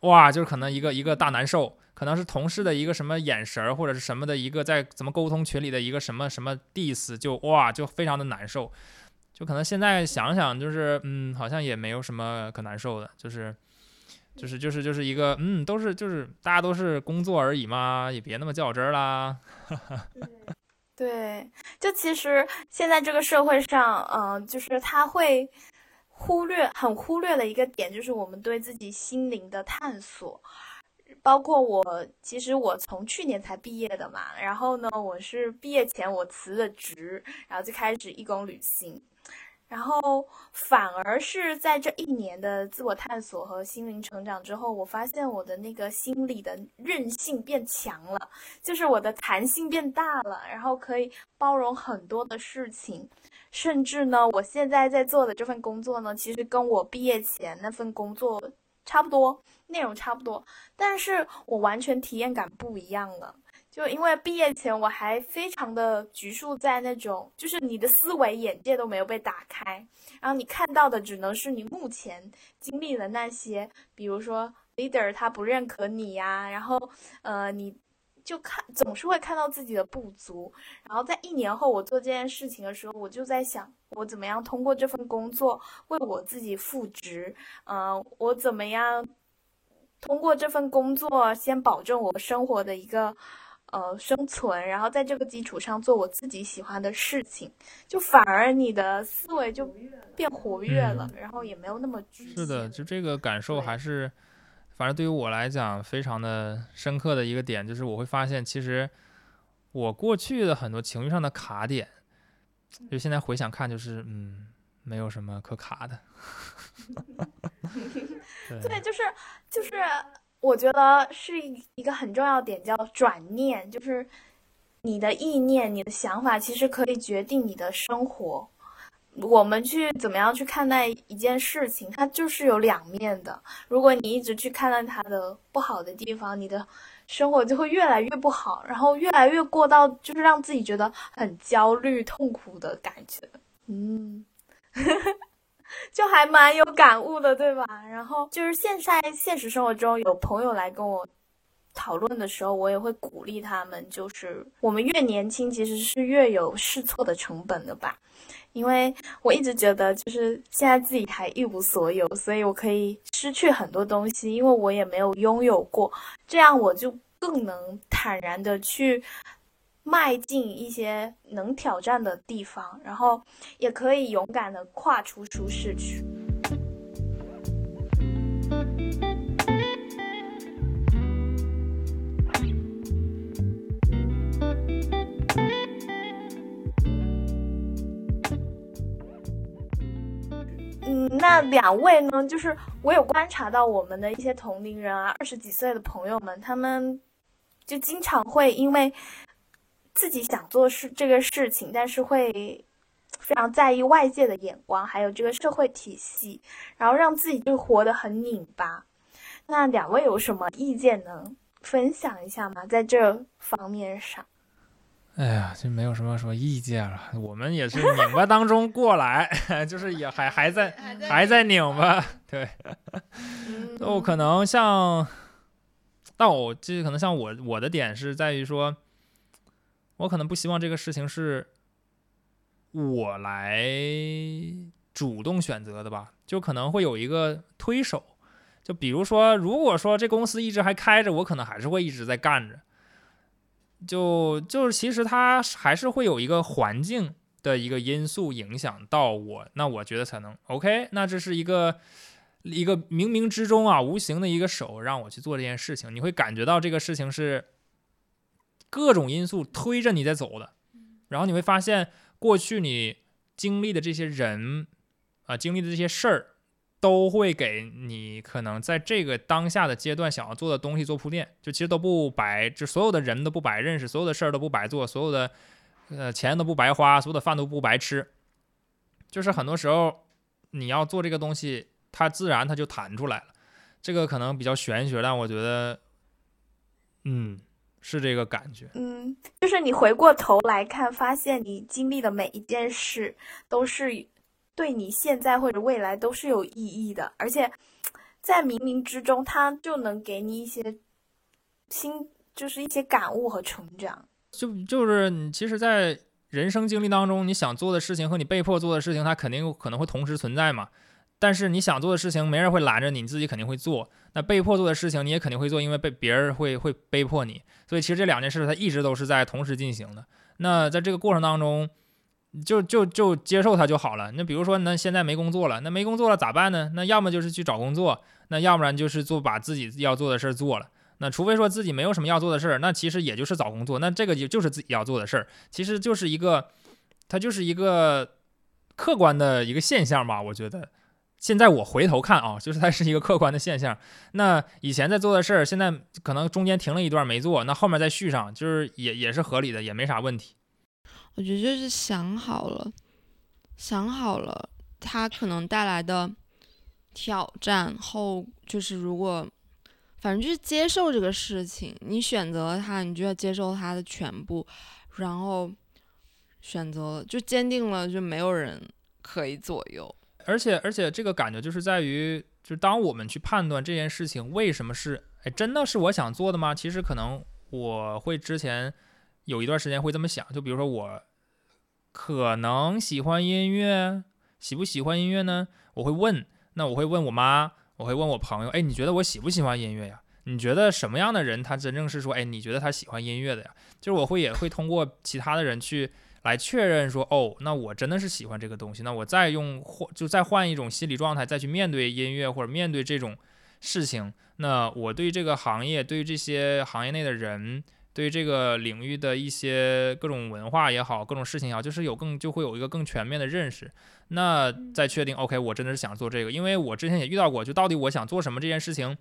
[SPEAKER 3] 哇，就是可能一个一个大难受。可能是同事的一个什么眼神儿，或者是什么的一个在怎么沟通群里的一个什么什么 diss，就哇就非常的难受，就可能现在想想就是嗯，好像也没有什么可难受的，就是就是就是就是一个嗯，都是就是大家都是工作而已嘛，也别那么较真儿啦。
[SPEAKER 1] 对，就其实现在这个社会上，嗯，就是他会忽略很忽略了一个点，就是我们对自己心灵的探索。包括我，其实我从去年才毕业的嘛，然后呢，我是毕业前我辞了职，然后就开始义工旅行，然后反而是在这一年的自我探索和心灵成长之后，我发现我的那个心理的韧性变强了，就是我的弹性变大了，然后可以包容很多的事情，甚至呢，我现在在做的这份工作呢，其实跟我毕业前那份工作。差不多，内容差不多，但是我完全体验感不一样了。就因为毕业前我还非常的局促在那种，就是你的思维眼界都没有被打开，然后你看到的只能是你目前经历的那些，比如说 leader 他不认可你呀，然后呃你。就看总是会看到自己的不足，然后在一年后我做这件事情的时候，我就在想，我怎么样通过这份工作为我自己赋值？嗯，我怎么样通过这份工作先保证我生活的一个呃生存，然后在这个基础上做我自己喜欢的事情，就反而你的思维就变活跃了，然后也没有那么
[SPEAKER 3] 是的，就这个感受还是。反正对于我来讲，非常的深刻的一个点就是，我会发现，其实我过去的很多情绪上的卡点，就现在回想看，就是嗯，没有什么可卡的。
[SPEAKER 1] 对，就是就是，我觉得是一个很重要点，叫转念，就是你的意念、你的想法，其实可以决定你的生活。我们去怎么样去看待一件事情，它就是有两面的。如果你一直去看待它的不好的地方，你的生活就会越来越不好，然后越来越过到就是让自己觉得很焦虑、痛苦的感觉。嗯，就还蛮有感悟的，对吧？然后就是现在现实生活中有朋友来跟我讨论的时候，我也会鼓励他们，就是我们越年轻，其实是越有试错的成本的吧。因为我一直觉得，就是现在自己还一无所有，所以我可以失去很多东西，因为我也没有拥有过，这样我就更能坦然的去迈进一些能挑战的地方，然后也可以勇敢的跨出舒适区。那两位呢？就是我有观察到我们的一些同龄人啊，二十几岁的朋友们，他们就经常会因为自己想做事这个事情，但是会非常在意外界的眼光，还有这个社会体系，然后让自己就活得很拧巴。那两位有什么意见能分享一下吗？在这方面上？
[SPEAKER 3] 哎呀，就没有什么什么意见了。我们也是拧巴当中过来，就是也还还在还在拧巴。对，就可能像，但我这可能像我我的点是在于说，我可能不希望这个事情是我来主动选择的吧，就可能会有一个推手。就比如说，如果说这公司一直还开着，我可能还是会一直在干着。就就是其实它还是会有一个环境的一个因素影响到我，那我觉得才能 OK。那这是一个一个冥冥之中啊无形的一个手让我去做这件事情，你会感觉到这个事情是各种因素推着你在走的，然后你会发现过去你经历的这些人啊经历的这些事儿。都会给你可能在这个当下的阶段想要做的东西做铺垫，就其实都不白，就所有的人都不白认识，所有的事儿都不白做，所有的呃钱都不白花，所有的饭都不白吃，就是很多时候你要做这个东西，它自然它就弹出来了。这个可能比较玄学，但我觉得，嗯，是这个感觉。
[SPEAKER 1] 嗯，就是你回过头来看，发现你经历的每一件事都是对你现在或者未来都是有意义的，而且在冥冥之中，它就能给你一些新，就是一些感悟和成长。
[SPEAKER 3] 就就是你其实，在人生经历当中，你想做的事情和你被迫做的事情，它肯定可能会同时存在嘛。但是你想做的事情，没人会拦着你，你自己肯定会做。那被迫做的事情，你也肯定会做，因为被别人会会被迫你。所以其实这两件事，它一直都是在同时进行的。那在这个过程当中，就就就接受它就好了。那比如说，那现在没工作了，那没工作了咋办呢？那要么就是去找工作，那要不然就是做把自己要做的事儿做了。那除非说自己没有什么要做的事儿，那其实也就是找工作。那这个就就是自己要做的事儿，其实就是一个，它就是一个客观的一个现象吧，我觉得。现在我回头看啊，就是它是一个客观的现象。那以前在做的事儿，现在可能中间停了一段没做，那后面再续上，就是也也是合理的，也没啥问题。
[SPEAKER 2] 我觉得就是想好了，想好了，它可能带来的挑战后，就是如果反正就是接受这个事情，你选择了它，你就要接受它的全部，然后选择就坚定了，就没有人可以左右。
[SPEAKER 3] 而且而且这个感觉就是在于，就当我们去判断这件事情为什么是，哎，真的是我想做的吗？其实可能我会之前有一段时间会这么想，就比如说我可能喜欢音乐，喜不喜欢音乐呢？我会问，那我会问我妈，我会问我朋友，哎，你觉得我喜不喜欢音乐呀？你觉得什么样的人他真正是说，哎，你觉得他喜欢音乐的呀？就是我会也会通过其他的人去。来确认说，哦，那我真的是喜欢这个东西，那我再用换就再换一种心理状态，再去面对音乐或者面对这种事情，那我对这个行业，对这些行业内的人，对这个领域的一些各种文化也好，各种事情也好，就是有更就会有一个更全面的认识，那再确定，OK，我真的是想做这个，因为我之前也遇到过，就到底我想做什么这件事情，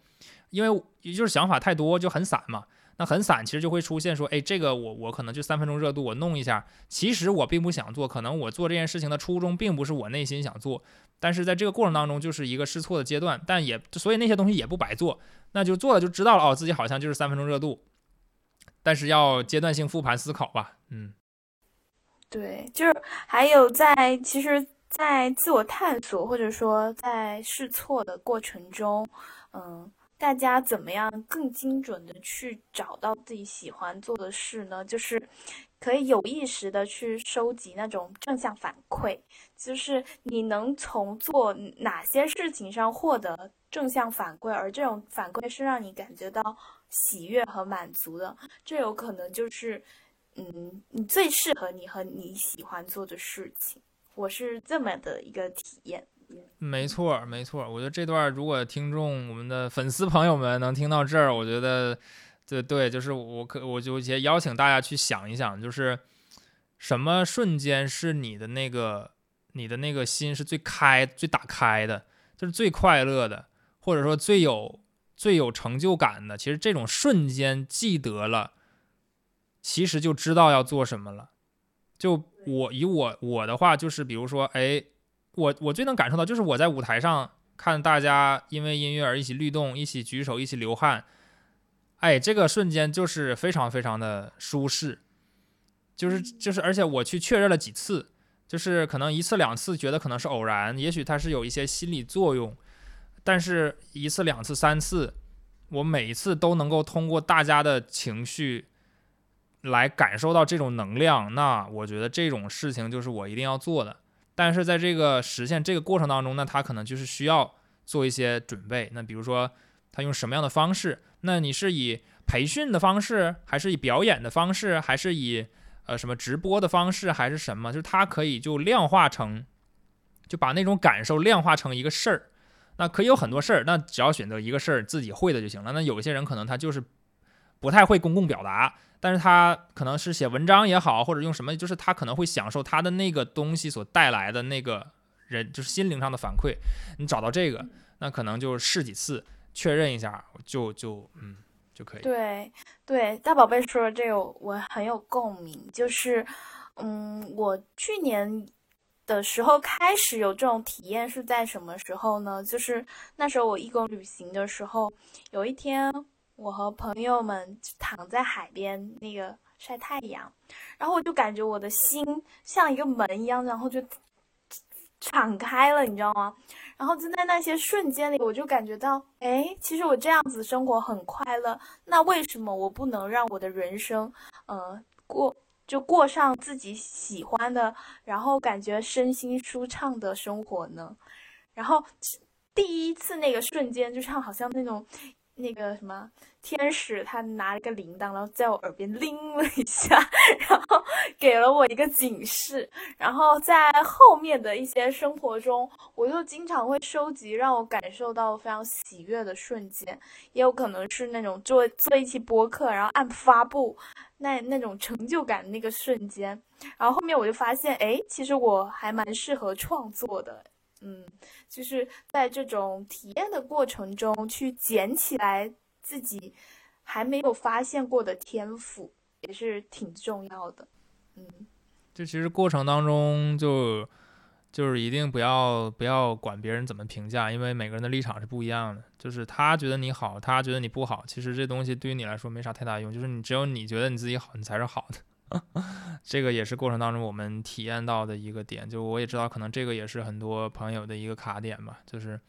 [SPEAKER 3] 因为也就是想法太多就很散嘛。那很散，其实就会出现说，哎，这个我我可能就三分钟热度，我弄一下。其实我并不想做，可能我做这件事情的初衷并不是我内心想做，但是在这个过程当中就是一个试错的阶段，但也所以那些东西也不白做，那就做了就知道了哦，自己好像就是三分钟热度，但是要阶段性复盘思考吧，嗯，
[SPEAKER 1] 对，就是还有在其实，在自我探索或者说在试错的过程中，嗯。大家怎么样更精准的去找到自己喜欢做的事呢？就是可以有意识的去收集那种正向反馈，就是你能从做哪些事情上获得正向反馈，而这种反馈是让你感觉到喜悦和满足的，这有可能就是，嗯，你最适合你和你喜欢做的事情。我是这么的一个体验。
[SPEAKER 3] 没错，没错。我觉得这段如果听众我们的粉丝朋友们能听到这儿，我觉得，对对，就是我可我就也邀请大家去想一想，就是什么瞬间是你的那个你的那个心是最开、最打开的，就是最快乐的，或者说最有最有成就感的。其实这种瞬间记得了，其实就知道要做什么了。就我以我我的话，就是比如说，哎。我我最能感受到，就是我在舞台上看大家因为音乐而一起律动，一起举手，一起流汗，哎，这个瞬间就是非常非常的舒适，就是就是，而且我去确认了几次，就是可能一次两次觉得可能是偶然，也许它是有一些心理作用，但是一次两次三次，我每一次都能够通过大家的情绪来感受到这种能量，那我觉得这种事情就是我一定要做的。但是在这个实现这个过程当中，那他可能就是需要做一些准备。那比如说，他用什么样的方式？那你是以培训的方式，还是以表演的方式，还是以呃什么直播的方式，还是什么？就是他可以就量化成，就把那种感受量化成一个事儿。那可以有很多事儿，那只要选择一个事儿自己会的就行了。那有些人可能他就是不太会公共表达。但是他可能是写文章也好，或者用什么，就是他可能会享受他的那个东西所带来的那个人，就是心灵上的反馈。你找到这个，那可能就试几次，确认一下，就就嗯就可以。
[SPEAKER 1] 对对，大宝贝说的这个我很有共鸣，就是嗯，我去年的时候开始有这种体验是在什么时候呢？就是那时候我义工旅行的时候，有一天我和朋友们躺在海边那个晒太阳，然后我就感觉我的心像一个门一样，然后就敞开了，你知道吗？然后就在那些瞬间里，我就感觉到，哎，其实我这样子生活很快乐，那为什么我不能让我的人生，呃，过？就过上自己喜欢的，然后感觉身心舒畅的生活呢。然后第一次那个瞬间，就像好像那种那个什么。天使他拿了个铃铛，然后在我耳边铃了一下，然后给了我一个警示。然后在后面的一些生活中，我就经常会收集让我感受到非常喜悦的瞬间，也有可能是那种做做一期播客，然后按发布那那种成就感那个瞬间。然后后面我就发现，哎，其实我还蛮适合创作的，嗯，就是在这种体验的过程中去捡起来。自己还没有发现过的天赋也是挺重要的，嗯，
[SPEAKER 3] 就其实过程当中就就是一定不要不要管别人怎么评价，因为每个人的立场是不一样的。就是他觉得你好，他觉得你不好，其实这东西对于你来说没啥太大用。就是你只有你觉得你自己好，你才是好的。这个也是过程当中我们体验到的一个点。就我也知道，可能这个也是很多朋友的一个卡点吧，就是。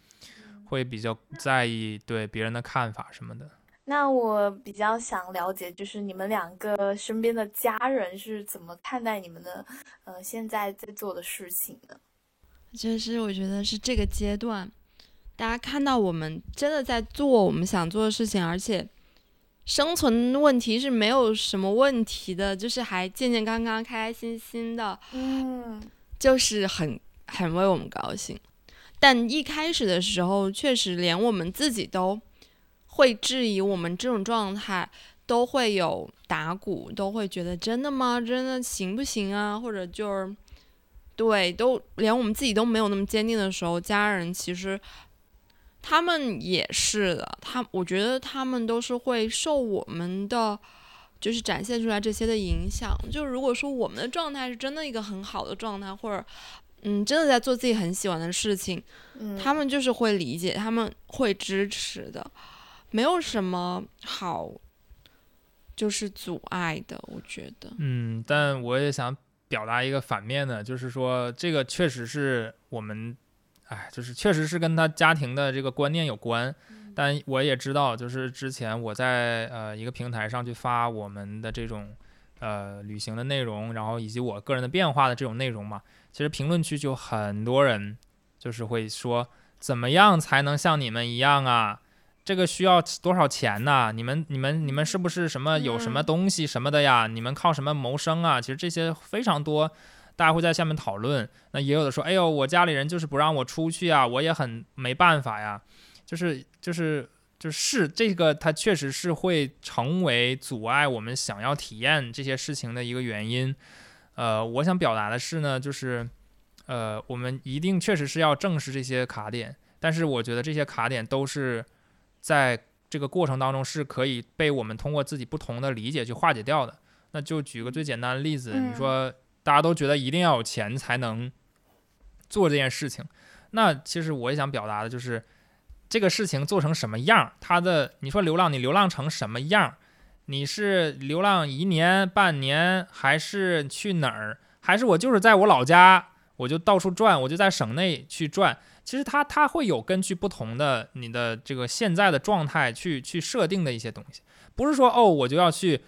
[SPEAKER 3] 会比较在意对别人的看法什么的。
[SPEAKER 1] 那我比较想了解，就是你们两个身边的家人是怎么看待你们的，呃，现在在做的事情的？
[SPEAKER 2] 就是我觉得是这个阶段，大家看到我们真的在做我们想做的事情，而且生存问题是没有什么问题的，就是还健健康康、开开心心的，
[SPEAKER 1] 嗯，
[SPEAKER 2] 就是很很为我们高兴。但一开始的时候，确实连我们自己都会质疑我们这种状态，都会有打鼓，都会觉得真的吗？真的行不行啊？或者就是，对，都连我们自己都没有那么坚定的时候，家人其实他们也是的。他我觉得他们都是会受我们的就是展现出来这些的影响。就如果说我们的状态是真的一个很好的状态，或者。嗯，真的在做自己很喜欢的事情，他们就是会理解，他们会支持的，没有什么好就是阻碍的，我觉得。
[SPEAKER 3] 嗯，但我也想表达一个反面的，就是说这个确实是我们，哎，就是确实是跟他家庭的这个观念有关，但我也知道，就是之前我在呃一个平台上去发我们的这种呃旅行的内容，然后以及我个人的变化的这种内容嘛。其实评论区就很多人，就是会说怎么样才能像你们一样啊？这个需要多少钱呢？你们、你们、你们是不是什么有什么东西什么的呀？你们靠什么谋生啊？其实这些非常多，大家会在下面讨论。那也有的说，哎呦，我家里人就是不让我出去啊，我也很没办法呀。就是就是就是这个，它确实是会成为阻碍我们想要体验这些事情的一个原因。呃，我想表达的是呢，就是，呃，我们一定确实是要正视这些卡点，但是我觉得这些卡点都是在这个过程当中是可以被我们通过自己不同的理解去化解掉的。那就举个最简单的例子，你说大家都觉得一定要有钱才能做这件事情，那其实我也想表达的就是，这个事情做成什么样，它的你说流浪，你流浪成什么样？你是流浪一年半年，还是去哪儿？还是我就是在我老家，我就到处转，我就在省内去转。其实它它会有根据不同的你的这个现在的状态去去设定的一些东西，不是说哦我就要去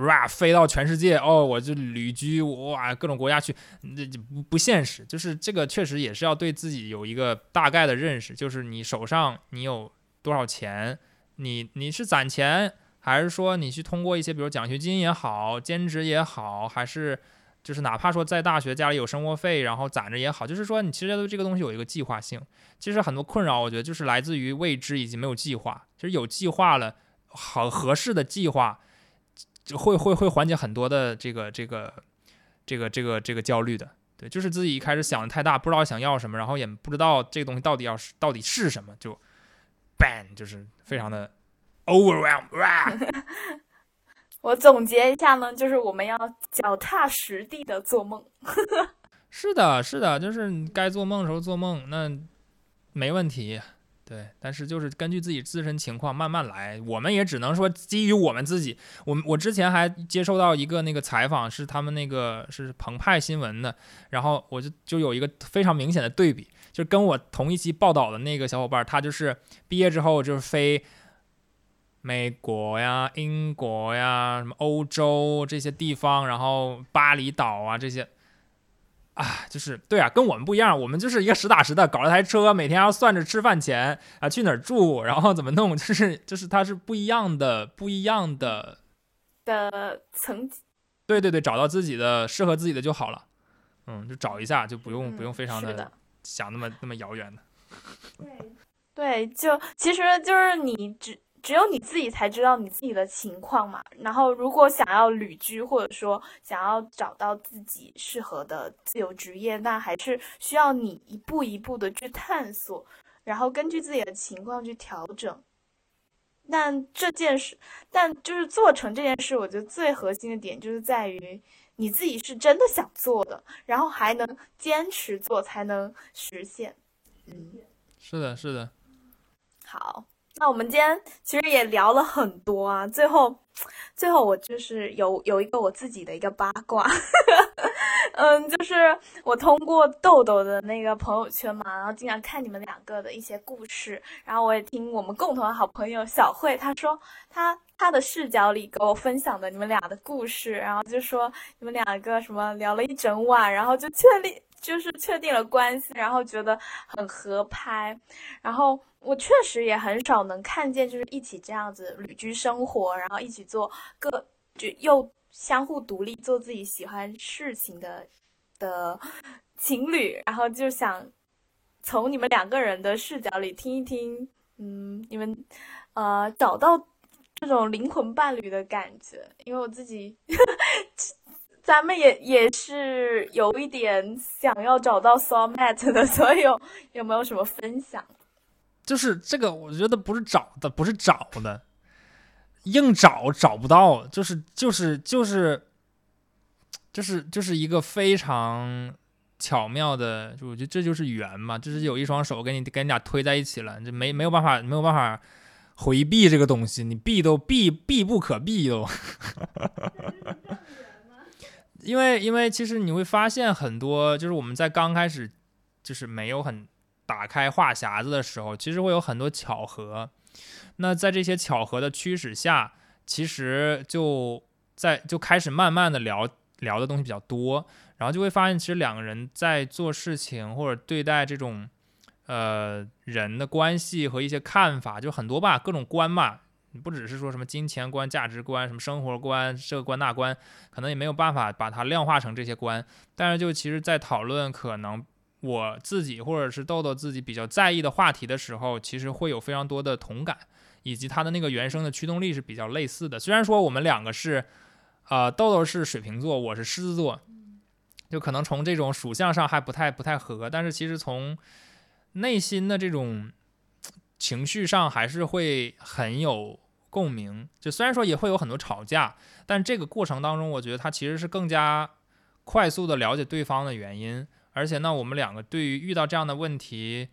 [SPEAKER 3] 哇飞到全世界哦我就旅居哇各种国家去，这不不现实。就是这个确实也是要对自己有一个大概的认识，就是你手上你有多少钱，你你是攒钱。还是说你去通过一些，比如奖学金也好，兼职也好，还是就是哪怕说在大学家里有生活费，然后攒着也好，就是说你其实对这个东西有一个计划性。其实很多困扰，我觉得就是来自于未知以及没有计划。其实有计划了，好合适的计划，会会会缓解很多的这个这个这个这个这个焦虑的。对，就是自己一开始想的太大，不知道想要什么，然后也不知道这个东西到底要是到底是什么，就 ban 就是非常的。Overwhelm！
[SPEAKER 1] 我总结一下呢，就是我们要脚踏实地的做梦。
[SPEAKER 3] 是的，是的，就是你该做梦的时候做梦，那没问题。对，但是就是根据自己自身情况慢慢来，我们也只能说基于我们自己。我我之前还接受到一个那个采访，是他们那个是澎湃新闻的，然后我就就有一个非常明显的对比，就跟我同一期报道的那个小伙伴，他就是毕业之后就是飞美国呀、英国呀、什么欧洲这些地方，然后巴厘岛啊这些。啊，就是对啊，跟我们不一样，我们就是一个实打实的搞了台车，每天要算着吃饭钱啊，去哪儿住，然后怎么弄，就是就是它是不一样的，不一样的
[SPEAKER 1] 的层级。
[SPEAKER 3] 对对对，找到自己的适合自己的就好了，嗯，就找一下，就不用、
[SPEAKER 1] 嗯
[SPEAKER 3] 不用非常
[SPEAKER 1] 的
[SPEAKER 3] 想那么那么遥远的。
[SPEAKER 1] 对，就其实就是你只只有你自己才知道你自己的情况嘛。然后，如果想要旅居，或者说想要找到自己适合的自由职业，那还是需要你一步一步的去探索，然后根据自己的情况去调整。但这件事，但就是做成这件事，我觉得最核心的点就是在于你自己是真的想做的，然后还能坚持做，才能实现。嗯。
[SPEAKER 3] 是的，是的，
[SPEAKER 1] 好，那我们今天其实也聊了很多啊，最后，最后我就是有有一个我自己的一个八卦，嗯，就是我通过豆豆的那个朋友圈嘛，然后经常看你们两个的一些故事，然后我也听我们共同的好朋友小慧，她说她她的视角里给我分享的你们俩的故事，然后就说你们两个什么聊了一整晚，然后就确立就是确定了关系，然后觉得很合拍，然后我确实也很少能看见，就是一起这样子旅居生活，然后一起做各就又相互独立做自己喜欢事情的的情侣，然后就想从你们两个人的视角里听一听，嗯，你们呃找到这种灵魂伴侣的感觉，因为我自己。咱们也也是有一点想要找到 soul mate 的，所以有有没有什么分享？
[SPEAKER 3] 就是这个，我觉得不是找的，不是找的，硬找找不到，就是就是就是就是就是一个非常巧妙的，就我觉得这就是缘嘛，就是有一双手给你给你俩推在一起了，这没没有办法没有办法回避这个东西，你避都避避不可避都。因为因为其实你会发现很多，就是我们在刚开始就是没有很打开话匣子的时候，其实会有很多巧合。那在这些巧合的驱使下，其实就在就开始慢慢的聊聊的东西比较多，然后就会发现，其实两个人在做事情或者对待这种呃人的关系和一些看法，就很多吧，各种观嘛。你不只是说什么金钱观、价值观、什么生活观、这个观那观，可能也没有办法把它量化成这些观。但是就其实，在讨论可能我自己或者是豆豆自己比较在意的话题的时候，其实会有非常多的同感，以及它的那个原生的驱动力是比较类似的。虽然说我们两个是，呃，豆豆是水瓶座，我是狮子座，就可能从这种属相上还不太不太合，但是其实从内心的这种情绪上还是会很有共鸣。就虽然说也会有很多吵架，但这个过程当中，我觉得他其实是更加快速的了解对方的原因。而且呢，我们两个对于遇到这样的问题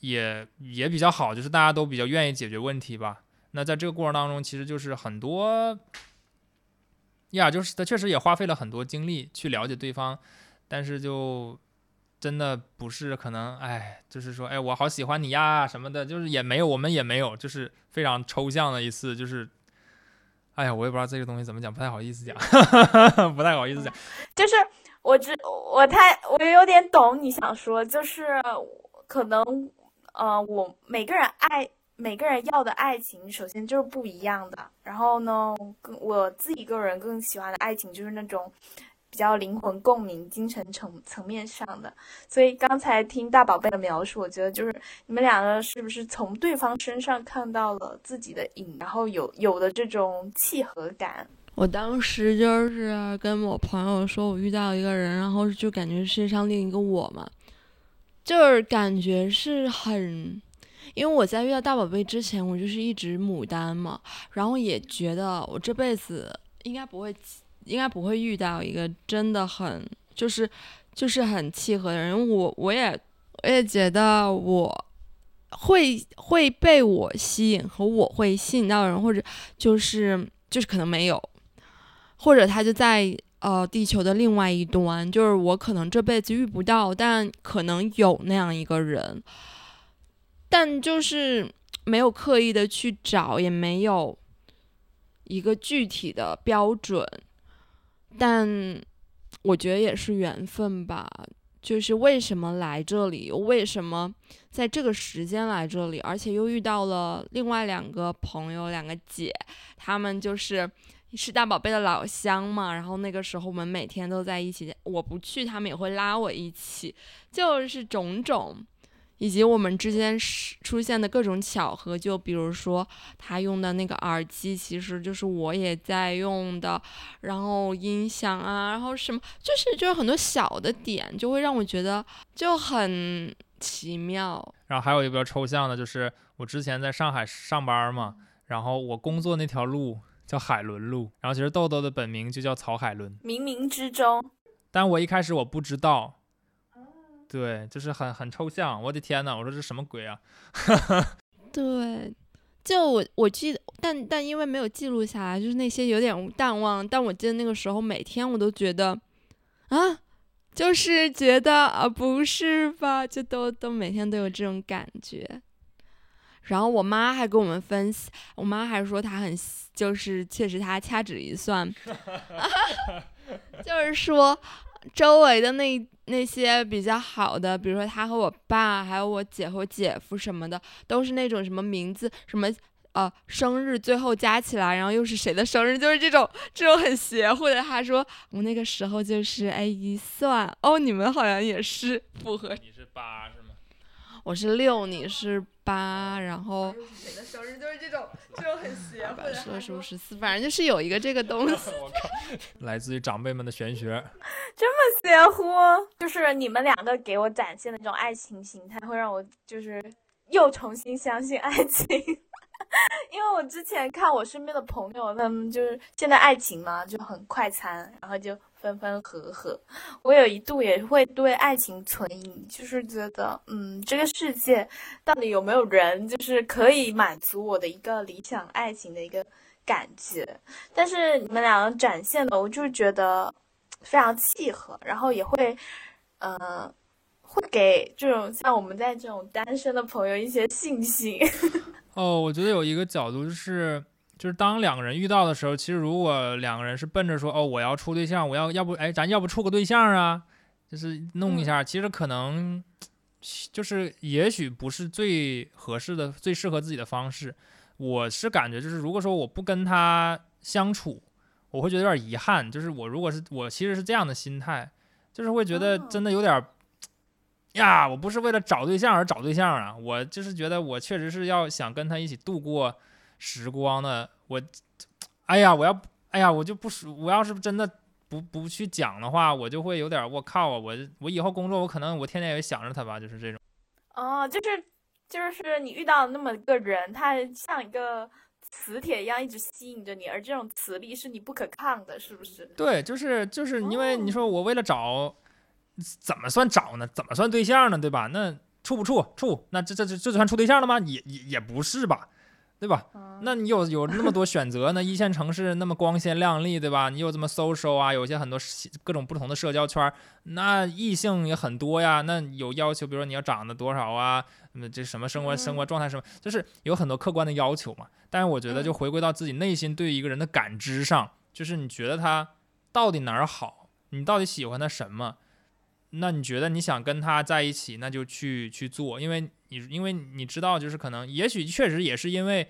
[SPEAKER 3] 也也比较好，就是大家都比较愿意解决问题吧。那在这个过程当中，其实就是很多呀，就是他确实也花费了很多精力去了解对方，但是就真的不是可能，哎，就是说，哎，我好喜欢你呀什么的，就是也没有，我们也没有，就是非常抽象的一次，就是，哎呀，我也不知道这个东西怎么讲，不太好意思讲，不太好意思讲。
[SPEAKER 1] 就是我知我太我有点懂你想说，就是可能呃，我每个人爱每个人要的爱情，首先就是不一样的。然后呢，更我自己个人更喜欢的爱情就是那种较灵魂共鸣、精神层层面上的。所以刚才听大宝贝的描述，我觉得就是你们两个是不是从对方身上看到了自己的影，然后有有的这种契合感。
[SPEAKER 2] 我当时就是跟我朋友说，我遇到一个人，然后就感觉世界上另一个我嘛，就是感觉是很，因为我在遇到大宝贝之前，我就是一直牡丹嘛，然后也觉得我这辈子应该不会，应该不会遇到一个真的很就是就是很契合的人。我我也我也觉得我会会被我吸引和我会吸引到的人，或者就是就是可能没有，或者他就在呃地球的另外一端，就是我可能这辈子遇不到，但可能有那样一个人，但就是没有刻意的去找，也没有一个具体的标准，但我觉得也是缘分吧。就是为什么来这里，为什么在这个时间来这里，而且又遇到了另外两个朋友，两个姐，他们就是是大宝贝的老乡嘛。然后那个时候我们每天都在一起，我不去，他们也会拉我一起，就是种种。以及我们之间是出现的各种巧合，就比如说他用的那个耳机，其实就是我也在用的，然后音响啊，然后什么，就是就是很多小的点，就会让我觉得就很奇妙。
[SPEAKER 3] 然后还有一个比较抽象的，就是我之前在上海上班嘛，然后我工作那条路叫海伦路，然后其实豆豆的本名就叫曹海伦，
[SPEAKER 1] 冥冥之中，
[SPEAKER 3] 但我一开始我不知道。对，就是很很抽象，我的天呐，我说这什么鬼啊？
[SPEAKER 2] 对，就我我记得，但但因为没有记录下来，就是那些有点淡忘。但我记得那个时候，每天我都觉得，啊，就是觉得啊，不是吧？就都都每天都有这种感觉。然后我妈还跟我们分析，我妈还说她很，就是确实她掐指一算，就是说周围的那。那些比较好的，比如说他和我爸，还有我姐和我姐夫什么的，都是那种什么名字，什么呃生日，最后加起来，然后又是谁的生日，就是这种这种很邪乎的。他说我那个时候就是哎一算哦，你们好像也是符合。
[SPEAKER 3] 你是八？
[SPEAKER 2] 我是六，你是。八，然后谁的生日就是这种这种很邪乎的，说是不是四，反正就是有一个这个东西。
[SPEAKER 3] 我靠，来自于长辈们的玄学，
[SPEAKER 1] 这么邪乎，就是你们两个给我展现的这种爱情形态，会让我就是又重新相信爱情。因为我之前看我身边的朋友，他们就是现在爱情嘛就很快餐，然后就。分分合合，我有一度也会对爱情存疑，就是觉得，嗯，这个世界到底有没有人，就是可以满足我的一个理想爱情的一个感觉。但是你们两个展现的，我就觉得非常契合，然后也会，呃，会给这种像我们在这种单身的朋友一些信心。
[SPEAKER 3] 哦，我觉得有一个角度就是。就是当两个人遇到的时候，其实如果两个人是奔着说哦，我要处对象，我要要不哎，咱要不处个对象啊，就是弄一下，其实可能就是也许不是最合适的、最适合自己的方式。我是感觉就是，如果说我不跟他相处，我会觉得有点遗憾。就是我如果是我其实是这样的心态，就是会觉得真的有点呀，我不是为了找对象而找对象啊，我就是觉得我确实是要想跟他一起度过。时光呢？我，哎呀，我要，哎呀，我就不说，我要是真的不不去讲的话，我就会有点，我靠啊！我我以后工作，我可能我天天也想着他吧，就是这种。
[SPEAKER 1] 哦，就是就是你遇到那么一个人，他像一个磁铁一样一直吸引着你，而这种磁力是你不可抗的，是不是？
[SPEAKER 3] 对，就是就是因为你说我为了找，怎么算找呢？怎么算对象呢？对吧？那处不处处？那这这这这算处对象了吗？也也也不是吧。对吧？那你有有那么多选择，呢一线城市那么光鲜亮丽，对吧？你有这么 social 啊，有些很多各种不同的社交圈，那异性也很多呀。那有要求，比如说你要长得多少啊？那这什么生活生活状态什么，就是有很多客观的要求嘛。但是我觉得，就回归到自己内心对一个人的感知上，就是你觉得他到底哪儿好，你到底喜欢他什么？那你觉得你想跟他在一起，那就去去做，因为。你因为你知道，就是可能，也许确实也是因为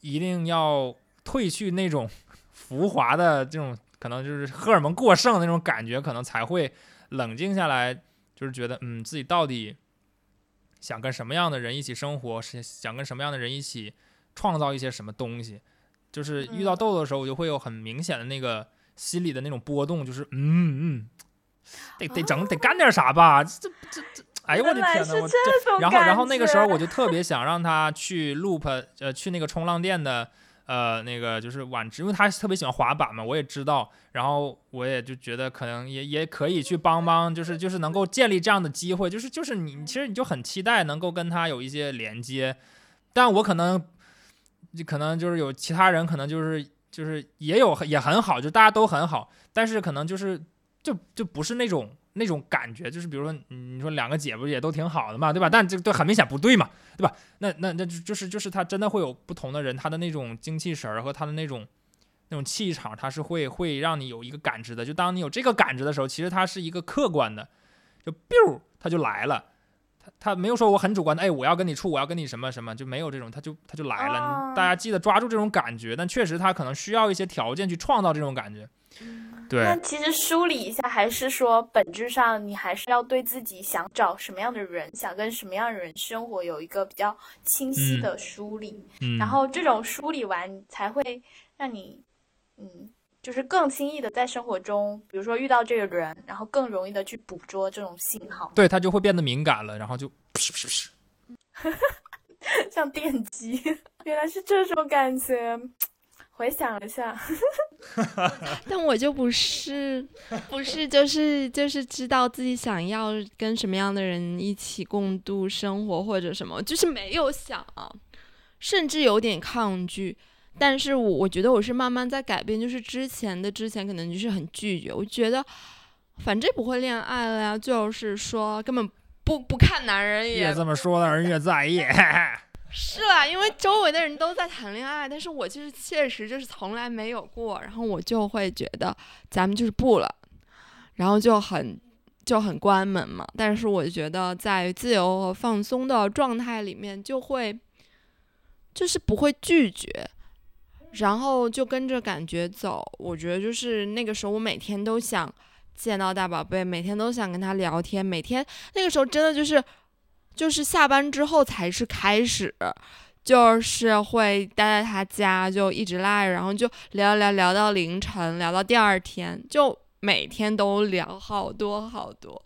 [SPEAKER 3] 一定要褪去那种 浮华的这种，可能就是荷尔蒙过剩的那种感觉，可能才会冷静下来，就是觉得，嗯，自己到底想跟什么样的人一起生活，是想跟什么样的人一起创造一些什么东西。就是遇到豆豆的时候，我就会有很明显的那个心里的那种波动，就是嗯嗯，得得整得干点啥吧，这这这。哎呦我的天呐！我这，然后然后那个时候我就特别 想让他去 loop，呃，去那个冲浪店的呃，那个就是婉之，因为他特别喜欢滑板嘛，我也知道，然后我也就觉得可能也也可以去帮帮，就是就是能够建立这样的机会，就是就是你其实你就很期待能够跟他有一些连接，但我可能可能就是有其他人可能就是就是也有也很好，就大家都很好，但是可能就是就就不是那种那种感觉，就是比如说你说两个姐不也都挺好的嘛，对吧？但这对很明显不对嘛。对吧？那那那就就是就是他真的会有不同的人，他的那种精气神儿和他的那种那种气场，他是会会让你有一个感知的。就当你有这个感知的时候，其实它是一个客观的，就 biu 他就来了。他他没有说我很主观的，哎，我要跟你处，我要跟你什么什么，就没有这种，他就他就来了。大家记得抓住这种感觉，但确实他可能需要一些条件去创造这种感觉。对，
[SPEAKER 1] 那其实梳理一下，还是说本质上你还是要对自己想找什么样的人，想跟什么样的人生活有一个比较清晰的梳理，然后这种梳理完才会让你，嗯，就是更轻易的在生活中，比如说遇到这个人，然后更容易的去捕捉这种信号，
[SPEAKER 3] 对他就会变得敏感了，然后就，
[SPEAKER 1] 像电击，原来是这种感觉。回想了一下，
[SPEAKER 2] 但我就不是，不是，就是就是知道自己想要跟什么样的人一起共度生活或者什么，就是没有想，甚至有点抗拒。但是我我觉得我是慢慢在改变，就是之前的之前可能就是很拒绝，我觉得反正不会恋爱了呀，就是说根本不不看男人，
[SPEAKER 3] 越这么说的人越在意。
[SPEAKER 2] 是啊，因为周围的人都在谈恋爱，但是我就是确实就是从来没有过，然后我就会觉得咱们就是不了，然后就很就很关门嘛。但是我觉得在自由和放松的状态里面，就会就是不会拒绝，然后就跟着感觉走。我觉得就是那个时候，我每天都想见到大宝贝，每天都想跟他聊天，每天那个时候真的就是。就是下班之后才是开始，就是会待在他家，就一直赖着，然后就聊聊聊到凌晨，聊到第二天，就每天都聊好多好多，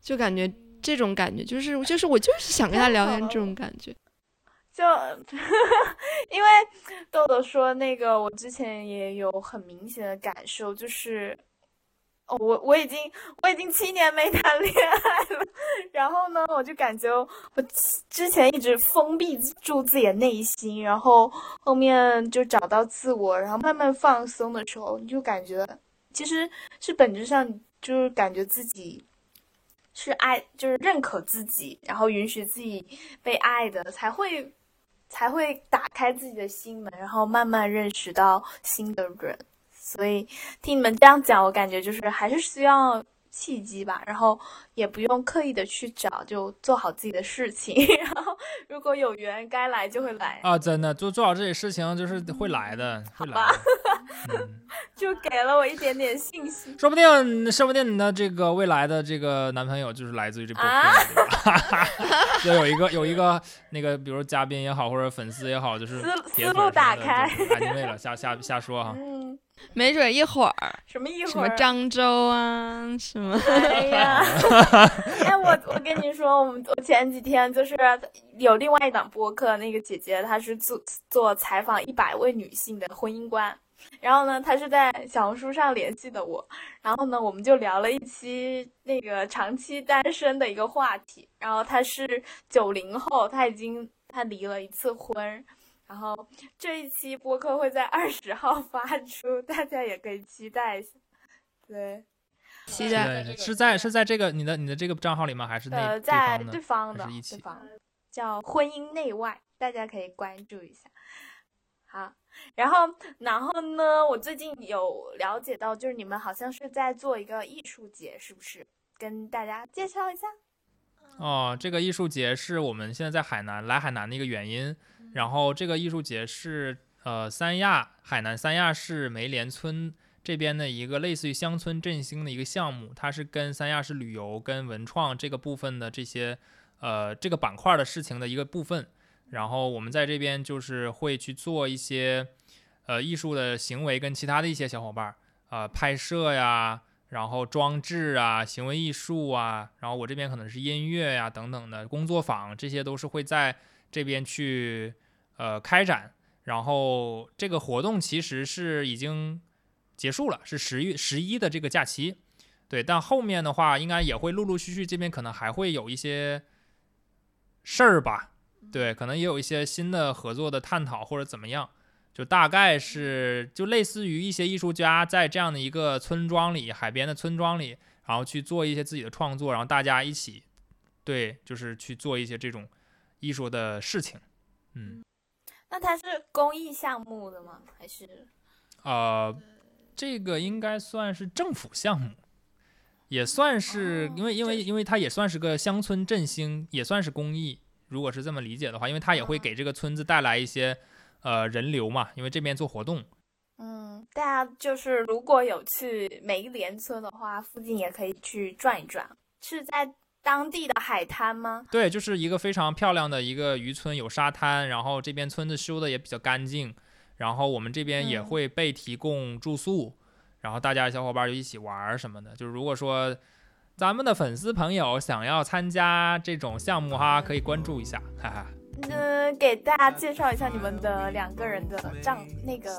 [SPEAKER 2] 就感觉这种感觉就是就是我就是想跟他聊天这种感觉，
[SPEAKER 1] 就 因为豆豆说那个，我之前也有很明显的感受，就是。哦，我我已经我已经七年没谈恋爱了，然后呢，我就感觉我之前一直封闭住自己的内心，然后后面就找到自我，然后慢慢放松的时候，你就感觉其实是本质上就是感觉自己是爱，就是认可自己，然后允许自己被爱的，才会才会打开自己的心门，然后慢慢认识到新的人。所以听你们这样讲，我感觉就是还是需要契机吧，然后也不用刻意的去找，就做好自己的事情。然后如果有缘，该来就会来
[SPEAKER 3] 啊！真的，做做好自己事情就是会来的，会来。
[SPEAKER 1] 就给了我一点点信心，
[SPEAKER 3] 说不定，说不定你的这个未来的这个男朋友就是来自于这播客，就有一个有一个那个，比如嘉宾也好，或者粉丝也好，就是
[SPEAKER 1] 思思路打开，
[SPEAKER 3] 你为了瞎瞎瞎说哈。
[SPEAKER 2] 嗯没准一会儿
[SPEAKER 1] 什么一会儿
[SPEAKER 2] 什么漳州啊什么？
[SPEAKER 1] 哎呀，哎我我跟你说，我们我前几天就是有另外一档播客，那个姐姐她是做做采访一百位女性的婚姻观，然后呢，她是在小红书上联系的我，然后呢，我们就聊了一期那个长期单身的一个话题，然后她是九零后，她已经她离了一次婚。然后这一期播客会在二十号发出，大家也可以期待一下。对，
[SPEAKER 2] 期待
[SPEAKER 3] 是在是在这个你的你的这个账号里吗？还是那
[SPEAKER 1] 呃在对方
[SPEAKER 3] 的
[SPEAKER 1] 对方叫婚姻内外，大家可以关注一下。好，然后然后呢，我最近有了解到，就是你们好像是在做一个艺术节，是不是？跟大家介绍一下。
[SPEAKER 3] 哦，这个艺术节是我们现在在海南来海南的一个原因。然后这个艺术节是呃三亚海南三亚市梅莲村这边的一个类似于乡村振兴的一个项目，它是跟三亚市旅游跟文创这个部分的这些呃这个板块的事情的一个部分。然后我们在这边就是会去做一些呃艺术的行为，跟其他的一些小伙伴啊拍摄呀，然后装置啊，行为艺术啊，然后我这边可能是音乐呀等等的工作坊，这些都是会在这边去。呃，开展，然后这个活动其实是已经结束了，是十月十一的这个假期。对，但后面的话应该也会陆陆续续，这边可能还会有一些事儿吧。对，可能也有一些新的合作的探讨或者怎么样，就大概是就类似于一些艺术家在这样的一个村庄里，海边的村庄里，然后去做一些自己的创作，然后大家一起，对，就是去做一些这种艺术的事情。嗯，
[SPEAKER 1] 那它是公益项目的吗？还是？
[SPEAKER 3] 呃，这个应该算是政府项目，也算是因为因为因为它也算是个乡村振兴，也算是公益。如果是这么理解的话，因为它也会给这个村子带来一些呃人流嘛，因为这边做活动。
[SPEAKER 1] 嗯，大家就是如果有去梅莲村的话，附近也可以去转一转。是在当地的海滩吗？
[SPEAKER 3] 对，就是一个非常漂亮的一个渔村，有沙滩，然后这边村子修的也比较干净，然后我们这边也会被提供住宿，然后大家小伙伴就一起玩什么的。就是如果说。咱们的粉丝朋友想要参加这种项目哈，可以关注一下，哈哈。
[SPEAKER 1] 嗯，给大家介绍一下你们的两个人的账，那个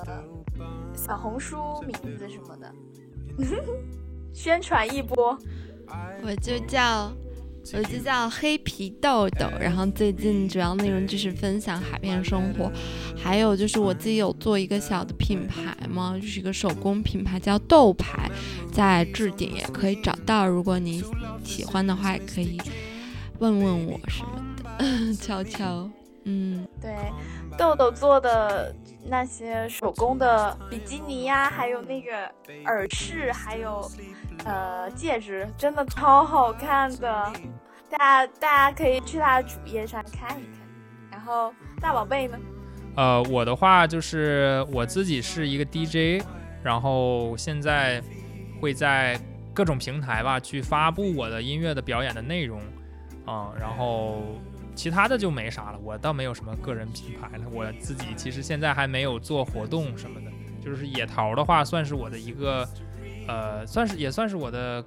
[SPEAKER 1] 小红书名字什么的，宣传一波。
[SPEAKER 2] 我就叫。我就叫黑皮豆豆，然后最近主要内容就是分享海边生活，还有就是我自己有做一个小的品牌嘛，就是一个手工品牌叫豆牌，在置顶也可以找到，如果你喜欢的话，也可以问问我什么的，悄悄，嗯，
[SPEAKER 1] 对，豆豆做的那些手工的比基尼呀，还有那个耳饰，还有。呃，戒指真的超好看的，大家大家可以去他的主页上看一看。然后大宝贝呢？
[SPEAKER 3] 呃，我的话就是我自己是一个 DJ，然后现在会在各种平台吧去发布我的音乐的表演的内容，啊，然后其他的就没啥了。我倒没有什么个人品牌了，我自己其实现在还没有做活动什么的，就是野桃的话算是我的一个。呃，算是也算是我的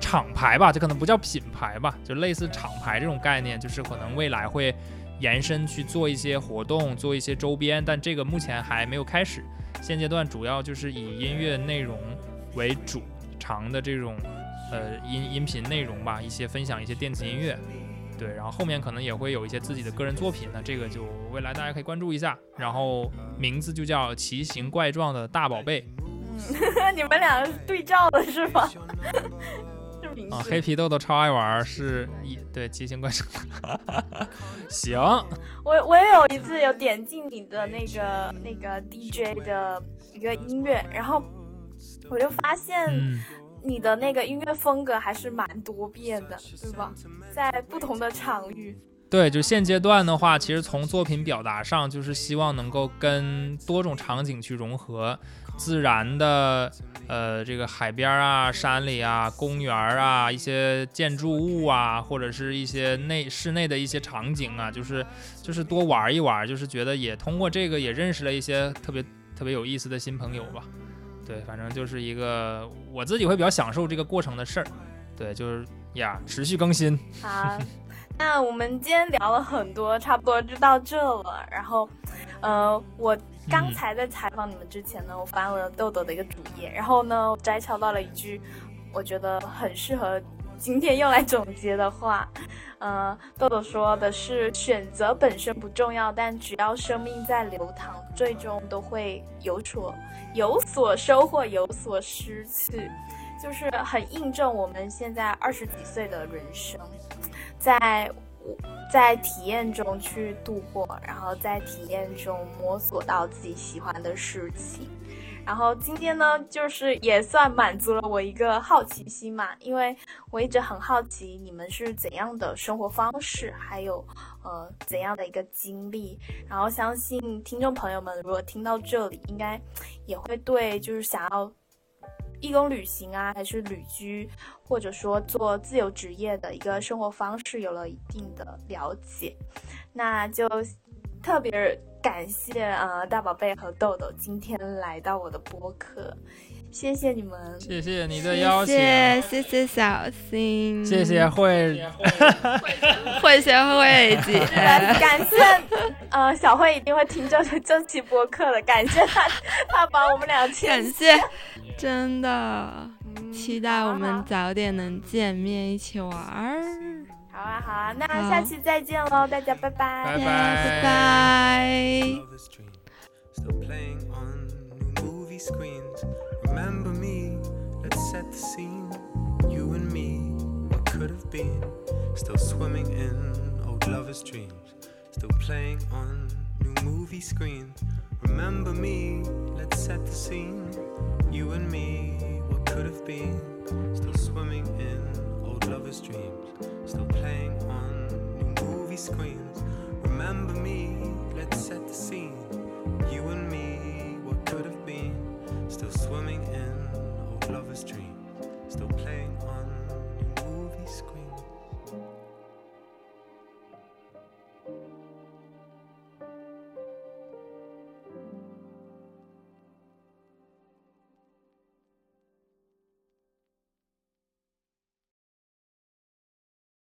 [SPEAKER 3] 厂牌吧，这可能不叫品牌吧，就类似厂牌这种概念，就是可能未来会延伸去做一些活动，做一些周边，但这个目前还没有开始。现阶段主要就是以音乐内容为主，长的这种呃音音频内容吧，一些分享一些电子音乐，对，然后后面可能也会有一些自己的个人作品，那这个就未来大家可以关注一下。然后名字就叫奇形怪状的大宝贝。
[SPEAKER 1] 你们俩对照的是吗？
[SPEAKER 3] 啊，黑皮豆豆超爱玩，是一对奇形怪状。行，
[SPEAKER 1] 我我也有一次有点进你的那个那个 DJ 的一个音乐，然后我就发现你的那个音乐风格还是蛮多变的，对吧？在不同的场域。
[SPEAKER 3] 对，就现阶段的话，其实从作品表达上，就是希望能够跟多种场景去融合。自然的，呃，这个海边啊、山里啊、公园啊、一些建筑物啊，或者是一些内室内的一些场景啊，就是就是多玩一玩，就是觉得也通过这个也认识了一些特别特别有意思的新朋友吧。对，反正就是一个我自己会比较享受这个过程的事儿。对，就是呀，持续更新。
[SPEAKER 1] 好，那我们今天聊了很多，差不多就到这了。然后，呃，我。刚才在采访你们之前呢，我翻了豆豆的一个主页，然后呢，摘抄到了一句我觉得很适合今天用来总结的话。嗯，豆豆说的是：选择本身不重要，但只要生命在流淌，最终都会有所有所收获，有所失去。就是很印证我们现在二十几岁的人生，在。在体验中去度过，然后在体验中摸索到自己喜欢的事情。然后今天呢，就是也算满足了我一个好奇心嘛，因为我一直很好奇你们是怎样的生活方式，还有呃怎样的一个经历。然后相信听众朋友们如果听到这里，应该也会对就是想要。义工旅行啊，还是旅居，或者说做自由职业的一个生活方式，有了一定的了解，那就特别感谢啊大宝贝和豆豆今天来到我的播客，谢谢你们，
[SPEAKER 3] 谢谢你的邀请，
[SPEAKER 2] 谢谢小新，
[SPEAKER 3] 谢谢慧，
[SPEAKER 2] 慧学慧姐，
[SPEAKER 1] 感谢。呃，小慧一定会听这这期播客的，感谢他，他把我们俩牵
[SPEAKER 2] 感谢，真的。期待我们早点能见面一起玩儿。
[SPEAKER 1] 好啊好啊，那下期再见喽，大家拜拜，
[SPEAKER 3] 拜
[SPEAKER 2] 拜拜。
[SPEAKER 4] Still playing on new movie screens. Remember me, let's set the scene. You and me, what could have been. Still swimming in old lovers' dreams. Still playing on new movie screens. Remember me, let's set the scene. You and me, what could have been. Still swimming in old lovers' dreams. still playing on new movie screens. Remember me, let's set the scene. You and me, what could have been. Still swimming in old lovers' dreams. Still playing on new movie screens.